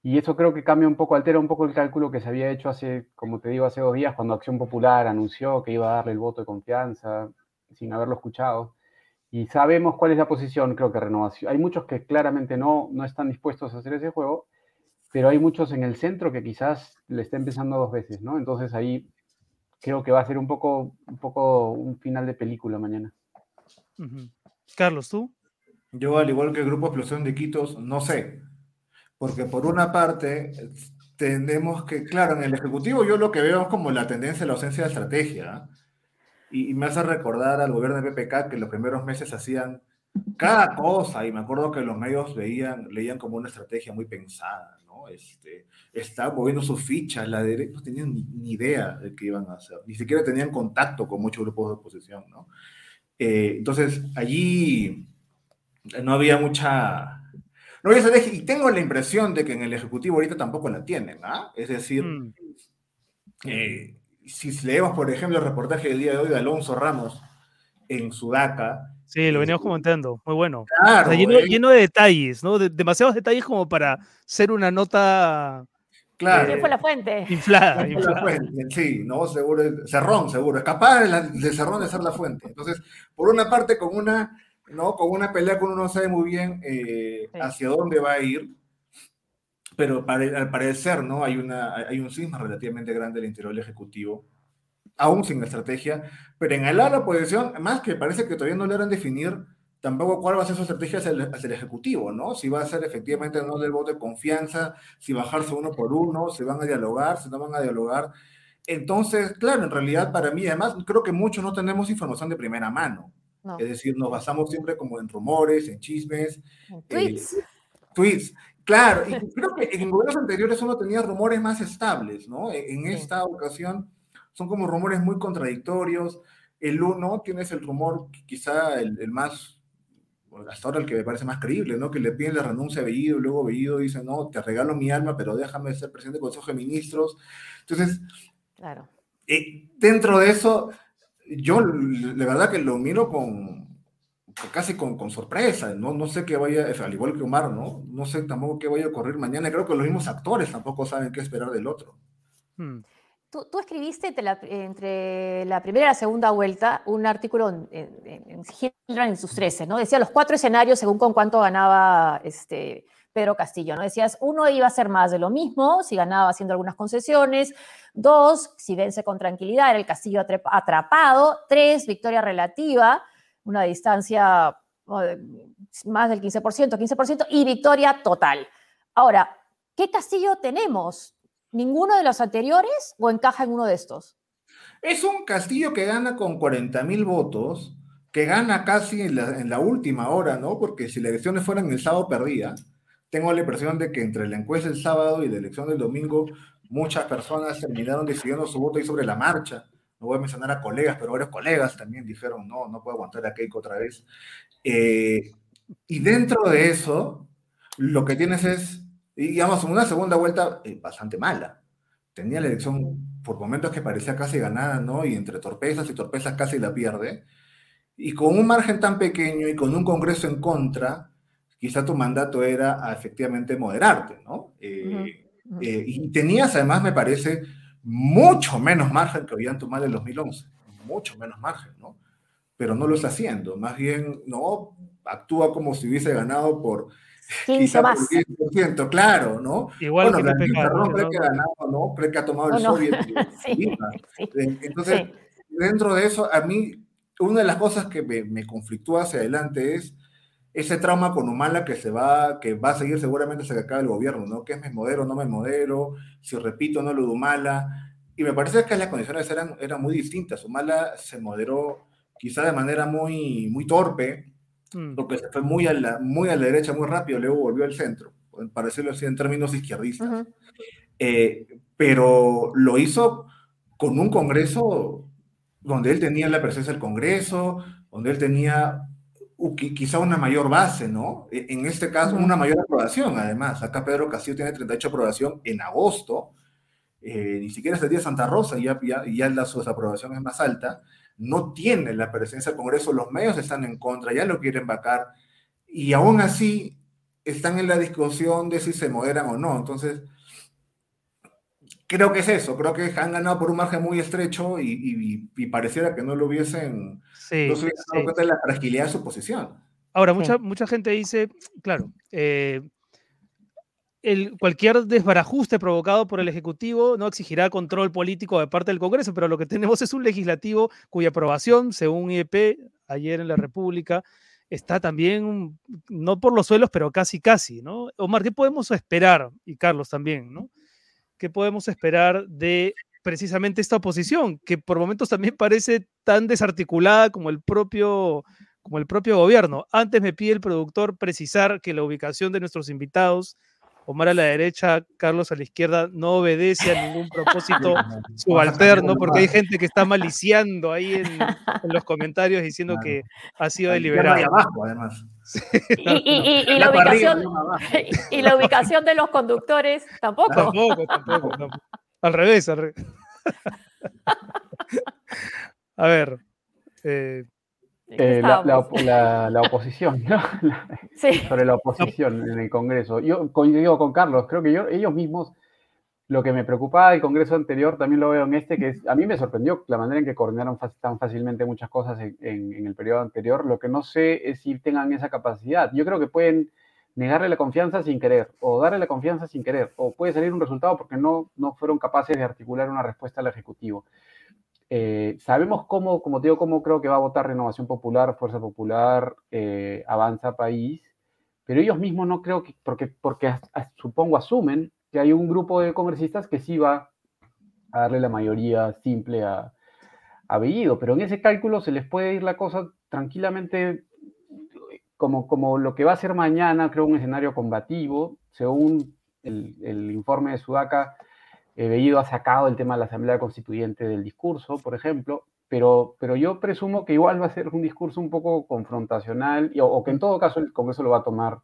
G: y eso creo que cambia un poco, altera un poco el cálculo que se había hecho hace, como te digo, hace dos días, cuando Acción Popular anunció que iba a darle el voto de confianza, sin haberlo escuchado. Y sabemos cuál es la posición, creo que Renovación. Hay muchos que claramente no, no están dispuestos a hacer ese juego, pero hay muchos en el centro que quizás le estén pensando dos veces, ¿no? Entonces ahí creo que va a ser un poco un, poco un final de película mañana.
A: Carlos, ¿tú?
F: Yo, al igual que el Grupo Explosión de Quitos, no sé. Porque por una parte, tenemos que, claro, en el Ejecutivo yo lo que veo es como la tendencia de la ausencia de estrategia. ¿ah? Y, y me hace recordar al gobierno de PPK que los primeros meses hacían cada cosa, y me acuerdo que los medios veían, leían como una estrategia muy pensada, ¿no? Este, estaban moviendo sus fichas, la derecha no tenían ni, ni idea de qué iban a hacer, ni siquiera tenían contacto con muchos grupos de oposición, ¿no? Eh, entonces, allí no había mucha... No había estrategia, y tengo la impresión de que en el Ejecutivo ahorita tampoco la tienen, ¿ah? Es decir,
A: Mm.
F: eh, si leemos, por ejemplo, el reportaje del día de hoy de Alonso Ramos en Sudaca,
A: Sí, lo veníamos comentando. Muy bueno. O
F: claro,
A: sea, lleno, de detalles, ¿no? De- demasiados detalles como para ser una nota
F: claro,
B: ¿Quién fue la fuente?
A: inflada.
F: Fuente, sí, no, seguro, Cerrón, seguro, es capaz de, la- de Cerrón de ser la fuente. Entonces, por una parte, con una, ¿no? con una pelea que uno no sabe muy bien eh,
B: Sí.
F: hacia dónde va a ir, pero al parecer, ¿no? Hay, una, hay un cisma relativamente grande al interior del Ejecutivo, aún sin estrategia, pero en el de la oposición, más que parece que todavía no logran definir tampoco cuál va a ser su estrategia hacia el, hacia el Ejecutivo, ¿no? Si va a ser efectivamente no del voto de confianza, si bajarse uno por uno, si van a dialogar, si no van a dialogar. Entonces, claro, en realidad para mí, además, creo que muchos no tenemos información de primera mano.
B: No,
F: Es decir, nos basamos siempre como en rumores, en chismes,
B: en tweets.
F: tweets. Claro, y creo que en gobiernos anteriores uno tenía rumores más estables, ¿no? En en
B: Sí.
F: esta ocasión son como rumores muy contradictorios. El uno, tienes el rumor, quizá el, el más, hasta ahora el que me parece más creíble, ¿no? Que le piden la renuncia a Bellido, y luego Bellido dice, no, te regalo mi alma, pero déjame ser presidente del Consejo de Ministros. Entonces,
B: Claro.
F: eh, dentro de eso, yo la verdad que lo miro con casi con, con sorpresa, ¿no? No sé qué vaya, al igual que Omar, ¿no? No sé tampoco qué vaya a ocurrir mañana. Creo que los mismos actores tampoco saben qué esperar del otro.
A: Mm.
B: Tú, escribiste entre la, primera y la segunda vuelta un artículo en, en, en en sus 13, ¿no? Decía los cuatro escenarios según con cuánto ganaba este, Pedro Castillo, ¿no? Decías, uno iba a ser más de lo mismo, si ganaba haciendo algunas concesiones. Dos, si vence con tranquilidad, era el Castillo atrap- atrapado. Tres, victoria relativa, una distancia más del 15%, 15%, y victoria total. Ahora, ¿qué Castillo tenemos? ¿Ninguno de los anteriores o encaja en uno de estos?
F: Es un Castillo que gana con 40 mil votos, que gana casi en la, última hora, ¿no? Porque si las elecciones fueran el sábado perdida, tengo la impresión de que entre la encuesta del sábado y la elección del domingo, muchas personas terminaron decidiendo su voto ahí sobre la marcha. No voy a mencionar a colegas, pero varios colegas también dijeron, no, no puedo aguantar a Keiko otra vez. Eh, Y dentro de eso, lo que tienes es, digamos, una segunda vuelta eh, bastante mala. Tenía la elección por momentos que parecía casi ganada, ¿no? Y entre torpezas y torpezas casi la pierde. Y con un margen tan pequeño y con un Congreso en contra, quizá tu mandato era a, efectivamente moderarte, ¿no? Eh, eh, y tenías además, me parece, mucho menos margen que habían tomado en 2011, mucho menos margen, ¿no? Pero no lo está haciendo, más bien, no, actúa como si hubiese ganado por
B: 15 más.
F: 10%, claro, ¿no?
A: Igual
F: bueno,
A: que
F: no cree que ha ganado, ¿no? Cree que ha tomado el
B: No, no. Sí, sí.
F: Entonces, dentro de eso, a mí, una de las cosas que me, me conflictúa hacia adelante es ese trauma con Humala que se va, que va a seguir seguramente hasta que acabe el gobierno, ¿no? Que es me modero, no me modero, si repito, no lo de Humala. Y me parece que las condiciones eran, eran muy distintas. Humala se moderó quizá de manera muy, muy torpe,
A: Mm.
F: porque se fue muy a, la, muy a la derecha muy rápido, luego volvió al centro, para decirlo así en términos izquierdistas.
B: Ujú.
F: Eh, pero lo hizo con un Congreso donde él tenía la presencia del Congreso, donde él tenía uh, qui- quizá una mayor base, ¿no? E- En este caso, una mayor aprobación, además. Acá Pedro Castillo tiene 38 aprobación en agosto, eh, ni siquiera es el día de Santa Rosa, y ya, ya, ya la su desaprobación es más alta. No tiene la presencia del Congreso, los medios están en contra, ya lo quieren vacar, y aún así están en la discusión de si se moderan o no. Entonces, creo que es eso, creo que han ganado por un margen muy estrecho y, y- y pareciera que no lo hubiesen,
A: Sí,
F: no se hubiesen dado
A: sí.
F: cuenta de la fragilidad de su posición.
A: Ahora,
B: Sí.
A: mucha, mucha gente dice, claro, eh, el, cualquier desbarajuste provocado por el Ejecutivo no exigirá control político de parte del Congreso, pero lo que tenemos es un legislativo cuya aprobación, según IEP, ayer en la República, está también, no por los suelos, pero casi, casi, ¿no? Omar, ¿qué podemos esperar? Y Carlos también, ¿no? ¿Qué podemos esperar de precisamente esta oposición, que por momentos también parece tan desarticulada como el propio como el propio gobierno. Antes me pide el productor precisar que la ubicación de nuestros invitados, Omar a la derecha, Carlos a la izquierda, no obedece a ningún propósito subalterno, porque hay gente que está maliciando ahí en, en los comentarios diciendo
F: Claro.
A: que ha sido deliberado.
F: abajo, además.
B: Y, y- y- y la ubicación, y la de los conductores tampoco.
A: Tampoco, tampoco, tampoco. Al revés, al revés. A ver. eh,
B: ¿En qué
G: Eh, la, la la- la oposición, ¿no?
B: Sí.
G: sobre la oposición en el Congreso. Yo coincido con Carlos, creo que yo, ellos mismos, lo que me preocupaba del Congreso anterior, también lo veo en este, que es, a mí me sorprendió la manera en que coordinaron tan fácilmente muchas cosas en, en- en el periodo anterior. Lo que no sé es si tengan esa capacidad. Yo creo que pueden negarle la confianza sin querer, o darle la confianza sin querer, o puede salir un resultado porque no, no fueron capaces de articular una respuesta al Ejecutivo. Eh, sabemos cómo, como te digo, cómo creo que va a votar Renovación Popular, Fuerza Popular, eh, Avanza País, pero ellos mismos no creo que, porque, porque supongo asumen que hay un grupo de congresistas que sí va a darle la mayoría simple a, a Bellido, pero en ese cálculo se les puede ir la cosa tranquilamente como, como lo que va a ser mañana, creo, un escenario combativo, según el, el informe de Sudaca, eh, Bellido ha sacado el tema de la Asamblea Constituyente del discurso, por ejemplo, pero, pero yo presumo que igual va a ser un discurso un poco confrontacional, y- o, o que en todo caso el Congreso lo va a tomar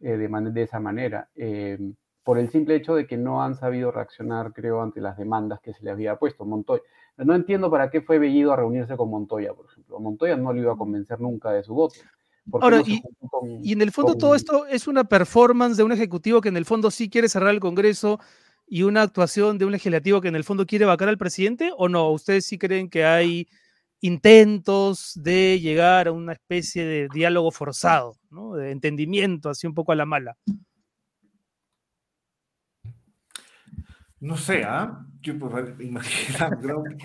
G: eh, de, man- de esa manera, eh, por el simple hecho de que no han sabido reaccionar, creo, ante las demandas que se le había puesto Montoya. No entiendo para qué fue Bellido a reunirse con Montoya, por ejemplo. Montoya no lo iba a convencer nunca de su voto. ¿Por qué
A: Ahora,
G: no se
A: y-
G: juntó con-
A: Y en el fondo
G: con-
A: todo esto es una performance de un ejecutivo que en el fondo sí quiere cerrar el Congreso y una actuación de un legislativo que en el fondo quiere vacar al presidente o no? ¿Ustedes sí creen que hay intentos de llegar a una especie de diálogo forzado, ¿no? de entendimiento, así un poco a la mala?
F: No sé, ¿ah? Yo, pues, imagino, creo que-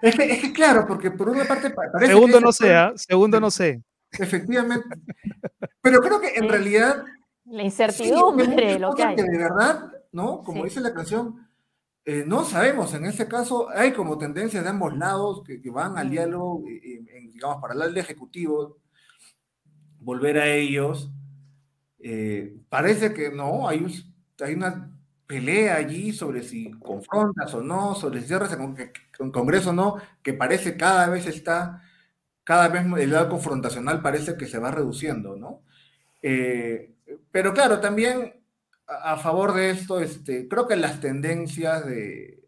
F: Es que, es que claro, porque por una parte pa- parece que
A: Segundo no
F: fue-
A: sé, ¿ah? segundo no sé.
F: Efectivamente. Pero creo que en realidad
B: La incertidumbre, lo que hay.
F: que de verdad, ¿no? Como
B: Sí.
F: dice la canción, eh, no sabemos. En este caso, hay como tendencias de ambos lados que, que van al
B: Mm.
F: diálogo, eh, eh, en, digamos, para hablar del Ejecutivo, volver a ellos. Eh, parece que no, hay, un- hay una pelea allí sobre si confrontas o no, sobre si cierras con, con Congreso o no, que parece cada vez está, cada vez el lado confrontacional parece que se va reduciendo, ¿no? Eh, pero claro, también a, favor de esto, este, creo que las tendencias de,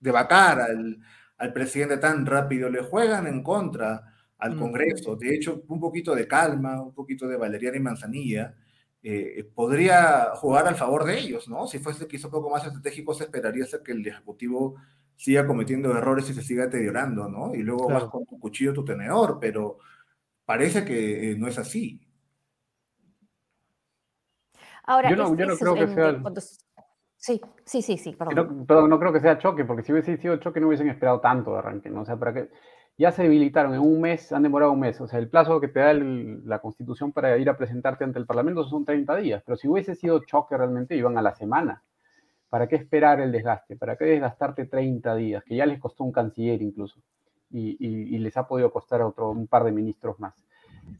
F: de, vacar al, al, presidente tan rápido le juegan en contra al Congreso. De hecho, un poquito de calma, un poquito de valeriana y manzanilla, eh, podría jugar al favor de ellos, ¿no? Si fuese quizá un poco más estratégico, se esperaría que el Ejecutivo siga cometiendo errores y se siga deteriorando, ¿no? Y luego vas con tu cuchillo, tu tenedor, pero parece que eh, no es así.
G: Ahora, yo no, creo que sea...
B: Sí, sí, sí, sí,
G: perdón. No, no creo que sea choque, porque si hubiese sido choque no hubiesen esperado tanto de arranque, ¿no? O sea, para que ya se debilitaron en un mes, han demorado un mes. O sea, el plazo que te da la Constitución para ir a presentarte ante el Parlamento son 30 días. Pero si hubiese sido choque realmente, iban a la semana. ¿Para qué esperar el desgaste? ¿Para qué desgastarte 30 días? Que ya les costó un canciller incluso. Y, les ha podido costar otro, un par de ministros más.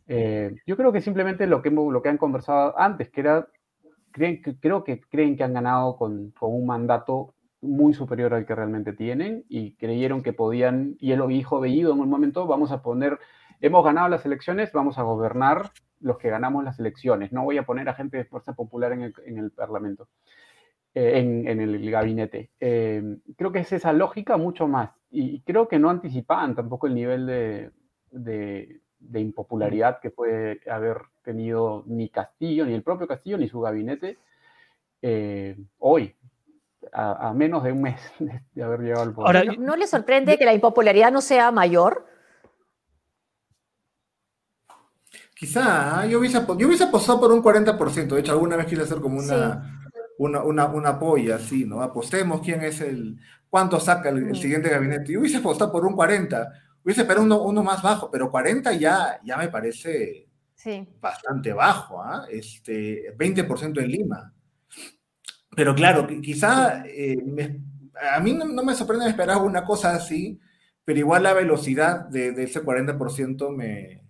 G: Eh, yo creo que simplemente lo que, lo que han conversado antes, que era, creen, creo que creen que han ganado con, con un mandato muy superior al que realmente tienen y creyeron que podían, y él lo dijo Bellido en un momento, vamos a poner, hemos ganado las elecciones, vamos a gobernar los que ganamos las elecciones, no voy a poner a gente de fuerza popular en el, Parlamento, eh, en, el gabinete. Eh, creo que es esa lógica mucho más, y creo que no anticipaban tampoco el nivel de, de, impopularidad que puede haber tenido ni Castillo, ni el propio Castillo, ni su gabinete eh, hoy a, menos de un mes de haber llegado al
B: poder. ¿No, le sorprende que la impopularidad no sea mayor?
F: Quizá, ¿ah? yo hubiese, yo hubiese apostado por un 40%, de hecho alguna vez quise hacer como una, una, una, una, polla, así, ¿no? Apostemos quién es el, cuánto saca el, siguiente gabinete. Yo hubiese apostado por un 40, hubiese esperado uno, uno más bajo, pero 40 ya, ya me parece bastante bajo, ¿ah? Este, 20% en Lima. Pero claro, quizá eh, a mí no, me sorprende esperar una cosa así, pero igual la velocidad de, ese 40% me,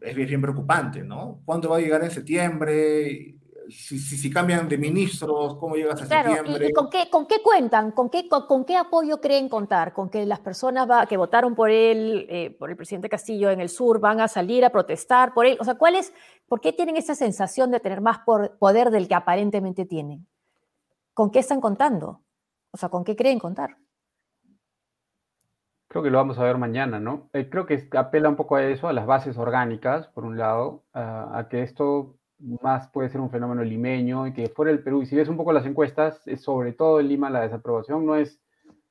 F: es bien, preocupante, ¿no? ¿Cuándo va a llegar en septiembre? Si, si, cambian de ministros, ¿cómo llegas a septiembre?
B: ¿Y, con, qué, con qué cuentan? ¿Con qué, con, qué apoyo creen contar? ¿Con que las personas va, que votaron por él, eh, por el presidente Castillo en el sur, van a salir a protestar por él? O sea, ¿cuál es, ¿por qué tienen esa sensación de tener más poder del que aparentemente tienen? ¿con qué están contando? O sea, ¿con qué creen contar?
G: Creo que lo vamos a ver mañana, ¿no? Eh, creo que apela un poco a eso, a las bases orgánicas, por un lado, a, que esto más puede ser un fenómeno limeño y que fuera el Perú, y si ves un poco las encuestas, es sobre todo en Lima la desaprobación no es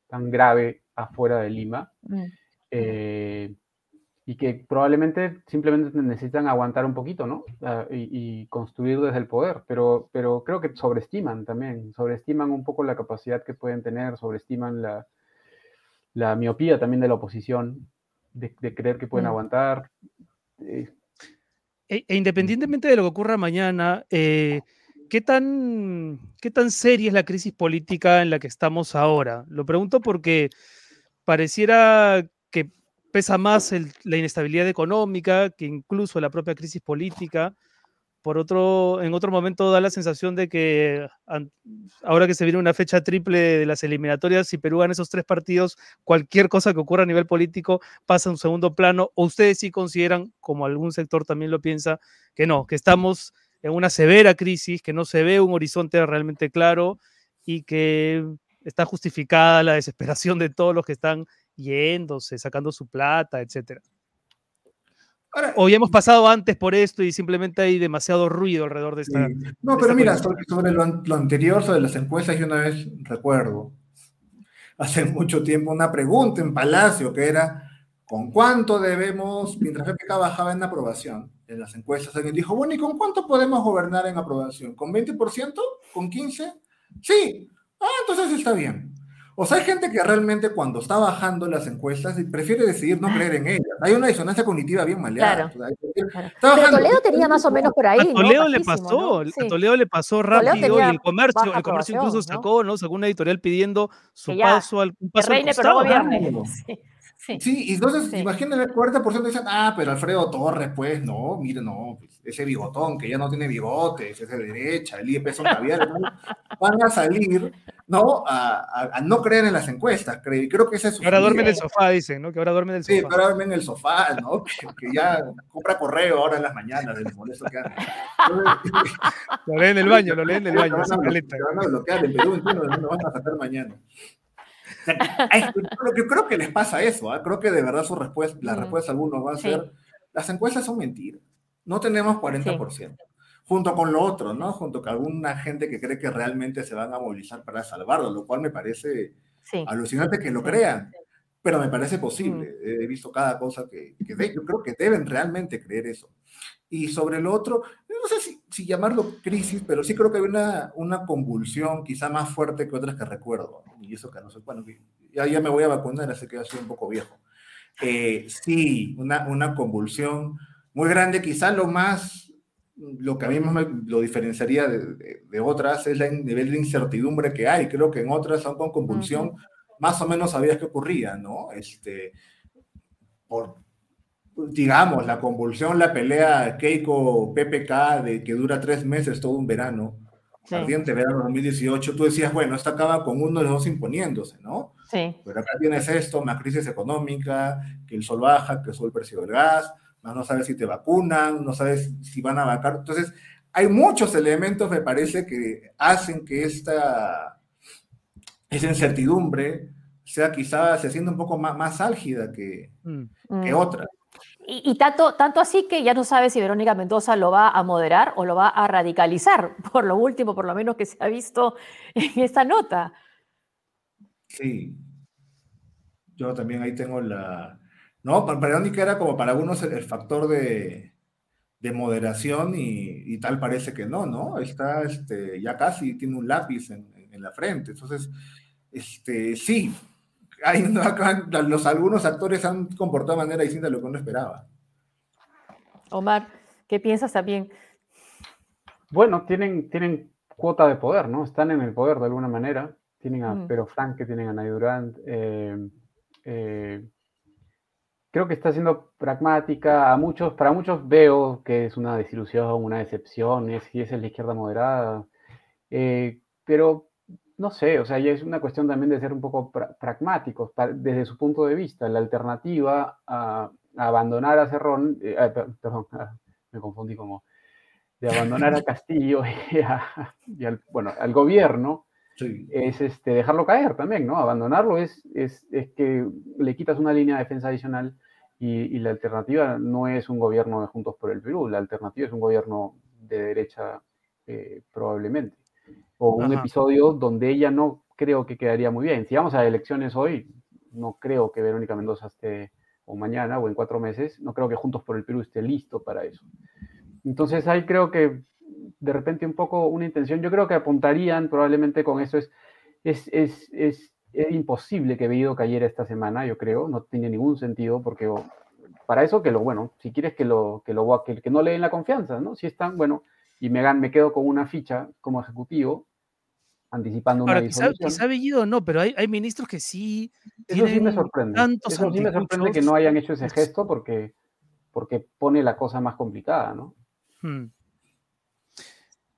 G: tan grave afuera de Lima. Mm. Eh, y que probablemente simplemente necesitan aguantar un poquito, ¿no? Ah, y, construir desde el poder, pero, pero creo que sobreestiman también, sobreestiman un poco la capacidad que pueden tener, sobreestiman la, la miopía también de la oposición, de, creer que pueden mm. aguantar.
A: Eh. E, e, independientemente de lo que ocurra mañana, eh, ¿qué, tan, ¿qué tan seria es la crisis política en la que estamos ahora? Lo pregunto porque pareciera que pesa más la inestabilidad económica que incluso la propia crisis política. Por otro, en otro momento da la sensación de que ahora que se viene una fecha triple de las eliminatorias, si Perú gana esos tres partidos, cualquier cosa que ocurra a nivel político pasa a un segundo plano. ¿O ustedes sí consideran, como algún sector también lo piensa, que no, que estamos en una severa crisis, que no se ve un horizonte realmente claro y que está justificada la desesperación de todos los que están yéndose, sacando su plata, etcétera. O ya hemos pasado antes por esto y simplemente hay demasiado ruido alrededor de esta.
F: No, pero mira, sobre, lo, anterior, sobre las encuestas, yo una vez recuerdo, hace mucho tiempo, una pregunta en Palacio que era: ¿con cuánto debemos, mientras PPK bajaba en aprobación, en las encuestas, alguien dijo, bueno, ¿y con cuánto podemos gobernar en aprobación? ¿Con 20%? ¿Con 15%? Sí. Ah, entonces está bien. O sea, hay gente que realmente cuando está bajando las encuestas prefiere decidir no creer en ellas. Hay una disonancia cognitiva bien maleada.
B: Claro. Pero Toledo tenía más o menos por ahí. A
A: Toledo le pasó, a Toledo le pasó rápido y el comercio, el comercio incluso sacó, ¿no? Sacó una editorial pidiendo su paso al un paso
B: reine, pero gobierne.
F: Sí. Sí. y entonces imagínense el 40% dicen, ah, pero Alfredo Torres, pues no, mire, no, pues, ese bigotón que ya no tiene bigotes, es de derecha, el IEP son caviar, van a salir ¿no? A, no creer en las encuestas. Creo que ese es
A: su ahora duerme en el sofá, dicen, ¿no? Que ahora duerme en el sofá.
F: Sí, ahora duerme en el sofá, ¿no? Que, ya compra correo ahora en las mañanas, del molesto que
A: Lo lee en el baño, lo lee en el baño.
F: Lo van a bloquear en Perú, entiendo, no lo van a sacar mañana. yo creo que les pasa eso, ¿ah? creo que de verdad su respuesta, la respuesta de algunos va a ser, las encuestas son mentiras, no tenemos 40% junto con lo otro, ¿no? Junto con alguna gente que cree que realmente se van a movilizar para salvarlo, lo cual me parece alucinante que lo crean, pero me parece posible. He visto cada cosa que, yo creo que deben realmente creer eso. Y sobre lo otro, no sé si, si llamarlo crisis, pero sí creo que hay una, una convulsión quizá más fuerte que otras que recuerdo. Y eso que no sé, bueno, ya, ya me voy a vacunar, así que ya soy un poco viejo. Eh, sí, una, una convulsión muy grande, quizá lo más lo que a mí más me, lo diferenciaría de, otras es el nivel de incertidumbre que hay. Creo que en otras, aún con convulsión, más o menos sabías qué ocurría, ¿no? Este, por, digamos, la convulsión, la pelea Keiko-PPK de que dura tres meses, todo un verano, ardiente verano 2018, tú decías, bueno, esta acaba con uno de los dos imponiéndose, ¿no?
B: Sí.
F: Pero acá tienes esto, una crisis económica, que el sol baja, que sube el precio del gas, no sabes si te vacunan, no sabes si van a vacar. Entonces, hay muchos elementos, me parece, que hacen que esta, esa incertidumbre sea quizás se sienta un poco más, más álgida que, mm. que otra.
B: Y, tanto, tanto así que ya no sabes si Verónica Mendoza lo va a moderar o lo va a radicalizar, por lo último, por lo menos que se ha visto en esta nota.
F: Sí. Yo también ahí tengo la, no, Verónica era como para algunos el, factor de, moderación y, tal parece que no, ¿no? Está este, ya casi, tiene un lápiz en, la frente. Entonces, este, sí, hay, los, algunos actores han comportado de manera distinta a lo que uno esperaba.
B: Omar, ¿qué piensas también?
G: Bueno, tienen, tienen cuota de poder, ¿no? Están en el poder de alguna manera. Tienen a mm. Pero Frank, que tienen a Nay Durant. Eh, eh, creo que está siendo pragmática. A muchos, para muchos veo que es una desilusión, una decepción, es, si es la izquierda moderada. Eh, pero no sé, o sea, ya es una cuestión también de ser un poco pragmáticos desde su punto de vista. La alternativa a, abandonar a Cerrón, eh, perdón, me confundí como, de abandonar a Castillo y, al, bueno, al gobierno, es este, dejarlo caer también, ¿no? Abandonarlo es, es, es, que le quitas una línea de defensa adicional y, la alternativa no es un gobierno de Juntos por el Perú, la alternativa es un gobierno de derecha eh, probablemente. O un episodio donde ella no creo que quedaría muy bien. Si vamos a elecciones hoy, no creo que Verónica Mendoza esté, o mañana, o en cuatro meses, no creo que Juntos por el Perú esté listo para eso. Entonces ahí creo que de repente un poco una intención, yo creo que apuntarían probablemente con eso es, es, es, es es imposible que Bellido cayera esta semana, yo creo, no tiene ningún sentido, porque para eso que lo, bueno, si quieres que lo, que lo, que, que no le den la confianza, ¿no? Si están, bueno, y me, me quedo con una ficha como ejecutivo, anticipando una
A: Ahora, quizá, quizá Bellido no, pero hay, hay, ministros que sí
G: Eso sí me sorprende. Eso sí me sorprende que no hayan hecho ese gesto porque, porque pone la cosa más complicada, ¿no? Hmm.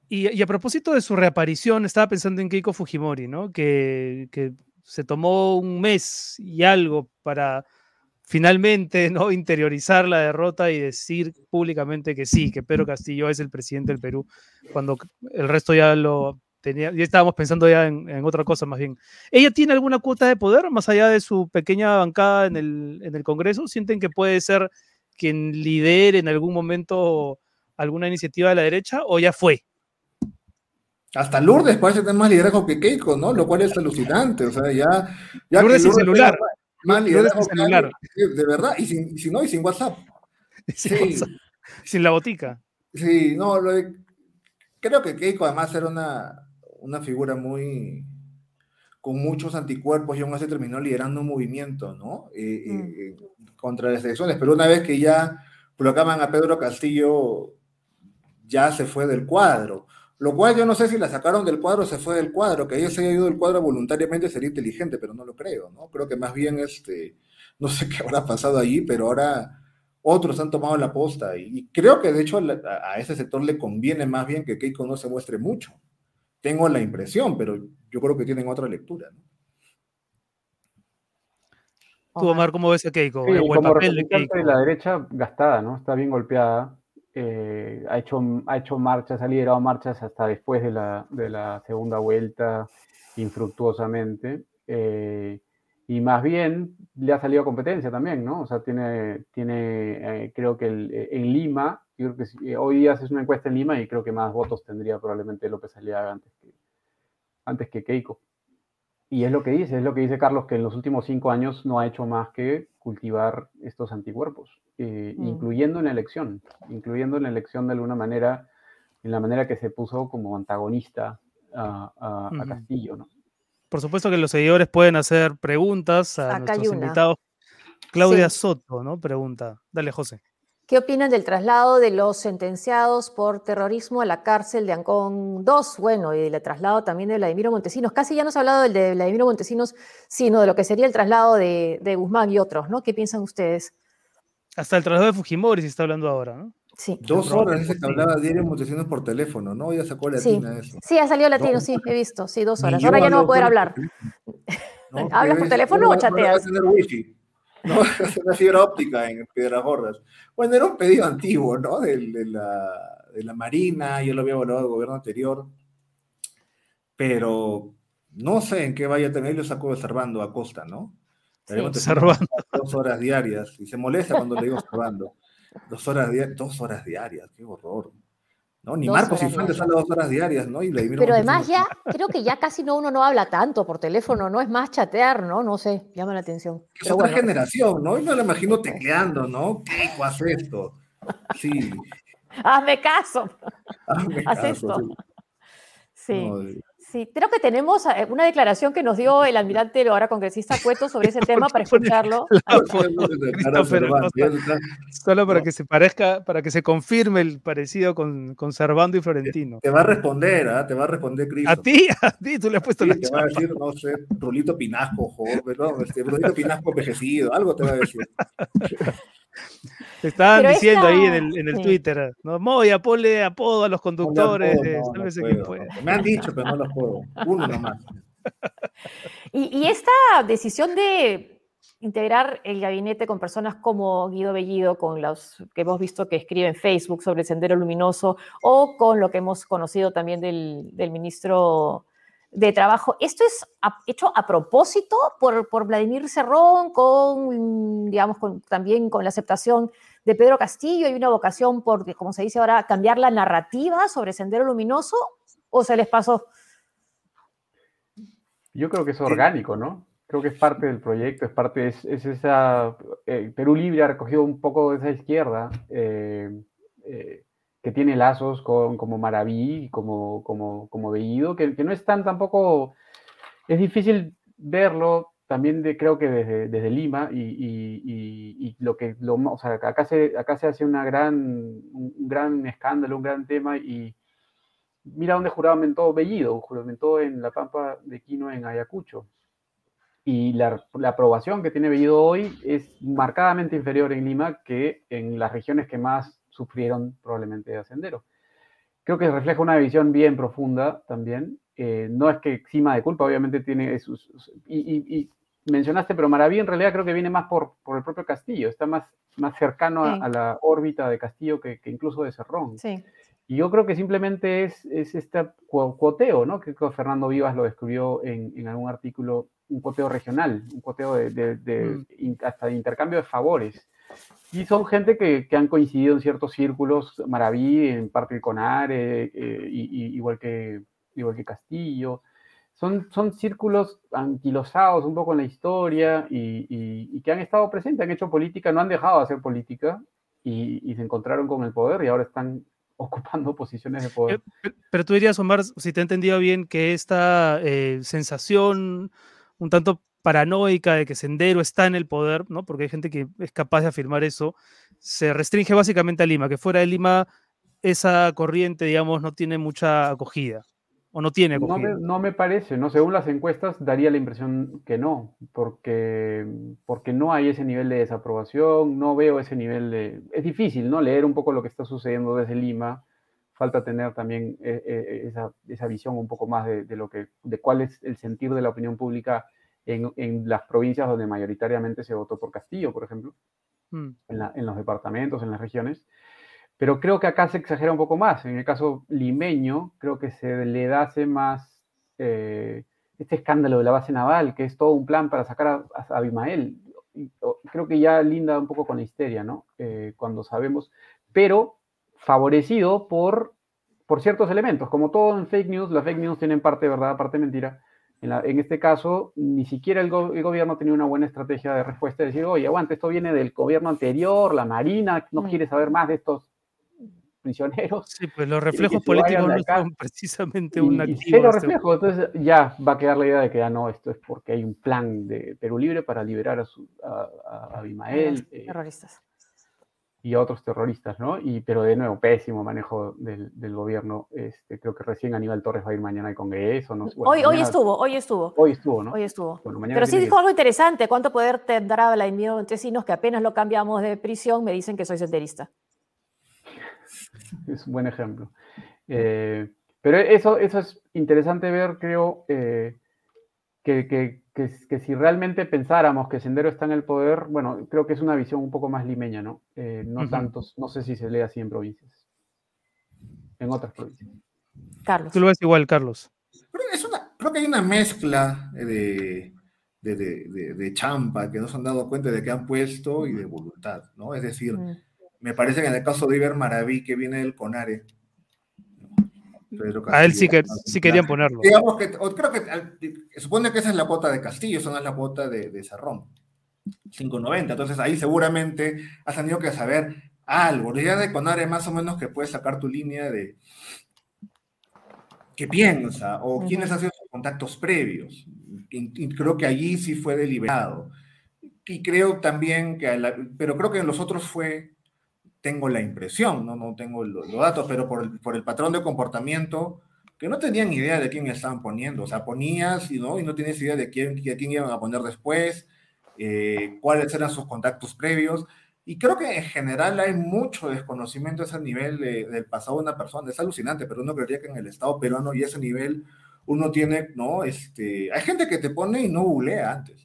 A: Y, y, a propósito de su reaparición, estaba pensando en Keiko Fujimori, ¿no? Que, que se tomó un mes y algo para finalmente ¿no? interiorizar la derrota y decir públicamente que sí, que Pedro Castillo es el presidente del Perú, cuando el resto ya lo tenía, ya estábamos pensando ya en, otra cosa más bien. ¿Ella tiene alguna cuota de poder más allá de su pequeña bancada en el, en el Congreso? ¿Sienten que puede ser quien lidere en algún momento alguna iniciativa de la derecha o ya fue?
F: Hasta Lourdes parece tener más liderazgo que Keiko, ¿no? Lo cual es alucinante. O sea, ya. ya
A: Lourdes sin celular.
F: Más liderazgo celular. de verdad, y sin, si no, y sin WhatsApp.
A: Sin, sí. sin la botica.
F: Sí, no, creo que Keiko además era una, una figura muy con muchos anticuerpos y aún así terminó liderando un movimiento, ¿no? Eh, eh, mm. eh, contra las elecciones. Pero una vez que ya colocaban a Pedro Castillo, ya se fue del cuadro. Lo cual yo no sé si la sacaron del cuadro o se fue del cuadro, que ella se haya ido del cuadro voluntariamente sería inteligente, pero no lo creo, ¿no? Creo que más bien, este, no sé qué habrá pasado allí, pero ahora otros han tomado la posta y, creo que de hecho a, ese sector le conviene más bien que Keiko no se muestre mucho, Tengo la impresión, pero yo creo que tienen otra lectura. ¿no?
A: Tú, Omar, ¿cómo ves a Keiko?
G: Sí,
A: el
G: como
A: papel de
G: representante
A: Keiko.
G: de la derecha gastada, ¿no? Está bien golpeada. eh, ha, hecho, ha hecho marchas, ha liderado marchas hasta después de la, de la segunda vuelta, infructuosamente. eh, y más bien le ha salido competencia también, ¿no? O sea, tiene, tiene eh, creo que el- en Lima, yo creo que sí, eh, hoy día haces una encuesta en Lima y creo que más votos tendría probablemente López Aliaga antes que, antes que Keiko. Y es lo que dice, es lo que dice Carlos, que en los últimos cinco años no ha hecho más que cultivar estos anticuerpos, eh,
B: Mm.
G: incluyendo en la elección, incluyendo en la elección de alguna manera, en la manera que se puso como antagonista a, a- a
A: Ujú.
G: Castillo, ¿no?
A: Por supuesto que los seguidores pueden hacer preguntas a
B: Acá
A: nuestros invitados. Claudia
B: Sí.
A: Soto, ¿no? Pregunta. Dale, José.
B: ¿Qué opinan del traslado de los sentenciados por terrorismo a la cárcel de Ancón 2? Bueno, y del traslado también de Vladimiro Montesinos. Casi ya no se ha hablado del de Vladimiro Montesinos, sino de lo que sería el traslado de, de Guzmán y otros, ¿no? ¿Qué piensan ustedes?
A: Hasta el traslado de Fujimori se está hablando ahora, ¿no?
B: Sí.
F: Dos horas dice
A: que
F: hablaba diario Montesinos por teléfono, ¿no? Ya sacó la
B: Sí,
F: latina eso.
B: sí, ha salido latino,
F: No,
B: sí, he visto, sí, dos horas. Ahora ya no va a poder hablar. ¿Hablas por teléfono o
F: va a
B: chateas?
F: tener wifi. No, va a tener fibra óptica en Piedras Gordas. Bueno, era un pedido antiguo, ¿no? De, la, de la Marina, yo lo había evaluado del gobierno anterior, pero no sé en qué vaya a tener, lo sacó observando a Costa, ¿no?
B: Sí.
A: Observando.
F: Dos horas diarias, y se molesta cuando le digo observando. Dos horas, dos horas diarias, qué horror. ¿No? Ni Marcos Infante sale dos horas diarias, ¿no? Y
B: Pero además ya, creo que ya casi no uno no habla tanto por teléfono, ¿no? Es más chatear, ¿no? No sé, llama la atención.
F: Es
B: Pero
F: otra
B: bueno,
F: generación, ¿no? Yo me lo imagino tecleando, ¿no? ¿Qué haz esto? Sí,
B: hazme caso.
F: hazme
B: Haz
F: caso,
B: esto.
F: sí.
B: Sí.
F: No,
B: Sí, creo que tenemos eh, una declaración que nos dio el almirante, el ahora congresista Cueto, sobre ese tema para escucharlo.
A: Solo para que se parezca, para que se confirme el parecido con, con Servando y Florentino.
F: Te va a responder, ¿ah? Te va a responder Cristo.
A: A ti, a ti, tú le has puesto
F: Sí,
A: la
F: te va a decir, no sé, Rulito Pinasco, joven, no, este, Rulito Pinasco envejecido, algo te va a decir.
A: Te estaban
B: Pero
A: diciendo ahí en el, en el
B: sí.
A: Twitter, ¿no? Moya, ponle apodo a los conductores, eh,
F: no, puedo, no. Me han dicho, pero no los puedo. Uno nomás.
B: Y, y esta decisión de integrar el gabinete con personas como Guido Bellido, con los que hemos visto que escribe en Facebook sobre el Sendero Luminoso, o con lo que hemos conocido también del, del ministro de Trabajo, ¿esto es a- hecho a propósito por, por Vladimir Cerrón, con, digamos, con- también con la aceptación de Pedro Castillo? ¿Hay una vocación por, como se dice ahora, cambiar la narrativa sobre Sendero Luminoso? ¿O se les pasó?
G: Yo creo que es orgánico, ¿no? Creo que es parte del proyecto, es parte, es, es esa, eh, Perú Libre ha recogido un poco de esa izquierda eh, eh, que tiene lazos con como Maraví, como, como, como Bellido, que, que no es tan tampoco, es difícil verlo también de, creo que desde, desde Lima y, y- y- lo que, lo, o sea, acá se, acá se hace una gran, un, un gran escándalo, un gran tema y mira dónde juramentó Bellido, juramentó en la Pampa de Quino en Ayacucho. Y la, la aprobación que tiene Bellido hoy es marcadamente inferior en Lima que en las regiones que más sufrieron probablemente de Sendero. Creo que refleja una visión bien profunda también. Eh, no es que exima de culpa, obviamente tiene sus... y, y- y mencionaste, pero Maraví en realidad creo que viene más por, por el propio Castillo, está más, más cercano a,
B: Sí.
G: a la órbita de Castillo que, que incluso de Cerrón.
B: Sí.
G: Y yo creo que simplemente es, es este cu- cuoteo, ¿no? Que Fernando Vivas lo describió en, en algún artículo, un cuoteo regional, un cuoteo de, de- de
A: Mm.
G: in- hasta de intercambio de favores. Y son gente que, que han coincidido en ciertos círculos, Maraví, en parte el CONARE, eh, y- y- igual, que, igual que Castillo. Son, son círculos anquilosados un poco en la historia y, y- y que han estado presentes, han hecho política, no han dejado de hacer política y, se encontraron con el poder y ahora están ocupando posiciones de poder.
A: Eh, pe- Pero tú dirías, Omar, si te he entendido bien, que esta eh, sensación un tanto paranoica de que Sendero está en el poder, ¿no? Porque hay gente que es capaz de afirmar eso, se restringe básicamente a Lima, que fuera de Lima esa corriente, digamos, no tiene mucha acogida, o no tiene
G: No
A: acogida.
G: me, no me parece, ¿no? Según las encuestas daría la impresión que no, porque, porque no hay ese nivel de desaprobación, no veo ese nivel de... Es difícil, ¿no? Leer un poco lo que está sucediendo desde Lima falta tener también eh, eh, esa, esa, visión un poco más de, de, lo que, de cuál es el sentir de la opinión pública en, en las provincias donde mayoritariamente se votó por Castillo, por ejemplo, mm. en, la, en, los departamentos, en las regiones. Pero creo que acá se exagera un poco más. En el caso limeño, creo que se le da más eh, este escándalo de la base naval, que es todo un plan para sacar a, a Abimael. Creo que ya linda un poco con la histeria, ¿no? Eh, cuando sabemos, pero favorecido por, por ciertos elementos. Como todo en fake news, las fake news tienen parte verdad, parte mentira. En, la, en este caso, ni siquiera el, go el, gobierno tenía una buena estrategia de respuesta, de decir, oye, aguante, esto viene del gobierno anterior, la Marina no quiere saber más de estos prisioneros.
A: Sí, pues los reflejos políticos no son precisamente un
G: activo. Y cero reflejos, entonces ya va a quedar la idea de que ya no, esto es porque hay un plan de Perú Libre para liberar a, su, a, a Abimael.
B: Eh, terroristas
G: y a otros terroristas, ¿no? Y, pero de nuevo, pésimo manejo del, del, gobierno. Este, creo que recién Aníbal Torres va a ir mañana al Congreso. No,
B: bueno, hoy, hoy estuvo, hoy estuvo.
G: Hoy estuvo, ¿no?
B: Hoy estuvo. Bueno, pero sí dijo que... algo interesante. ¿Cuánto poder tendrá Vladimir Montesinos que apenas lo cambiamos de prisión me dicen que soy senderista?
G: Es un buen ejemplo. Eh, pero eso, eso es interesante ver, creo, eh, que, que que, que, si realmente pensáramos que Sendero está en el poder, bueno, creo que es una visión un poco más limeña, ¿no? Eh, no uh -huh. tantos, no sé si se lee así en provincias, en otras provincias.
B: Carlos.
A: Tú lo ves igual, Carlos.
F: Creo, es una, creo que hay una mezcla de, de, de, de, champa que no se han dado cuenta de que han puesto y de voluntad, ¿no? Es decir, uh -huh. me parece que en el caso de Iber Maraví, que viene del CONARE,
A: Pedro Castillo, a él sí, que, sí querían ponerlo.
F: Digamos que, creo que supone que esa es la cuota de Castillo, esa no es la cuota de, de Cerrón. 5.90. Entonces ahí seguramente has tenido que saber algo. La idea de Conare más o menos que puedes sacar tu línea de qué piensa o quiénes han sido sus contactos previos. Y, y, creo que allí sí fue deliberado. Y creo también que, la, pero creo que en los otros fue tengo la impresión, no, no tengo los, los datos, pero por el, por el, patrón de comportamiento, que no tenían idea de quién estaban poniendo. O sea, ponías y no, y no tienes idea de quién, de quién iban a poner después, eh, cuáles eran sus contactos previos. Y creo que en general hay mucho desconocimiento a ese nivel de, del pasado de una persona. Es alucinante, pero uno creería que en el Estado peruano y ese nivel uno tiene, ¿no? Este, hay gente que te pone y no googlea antes.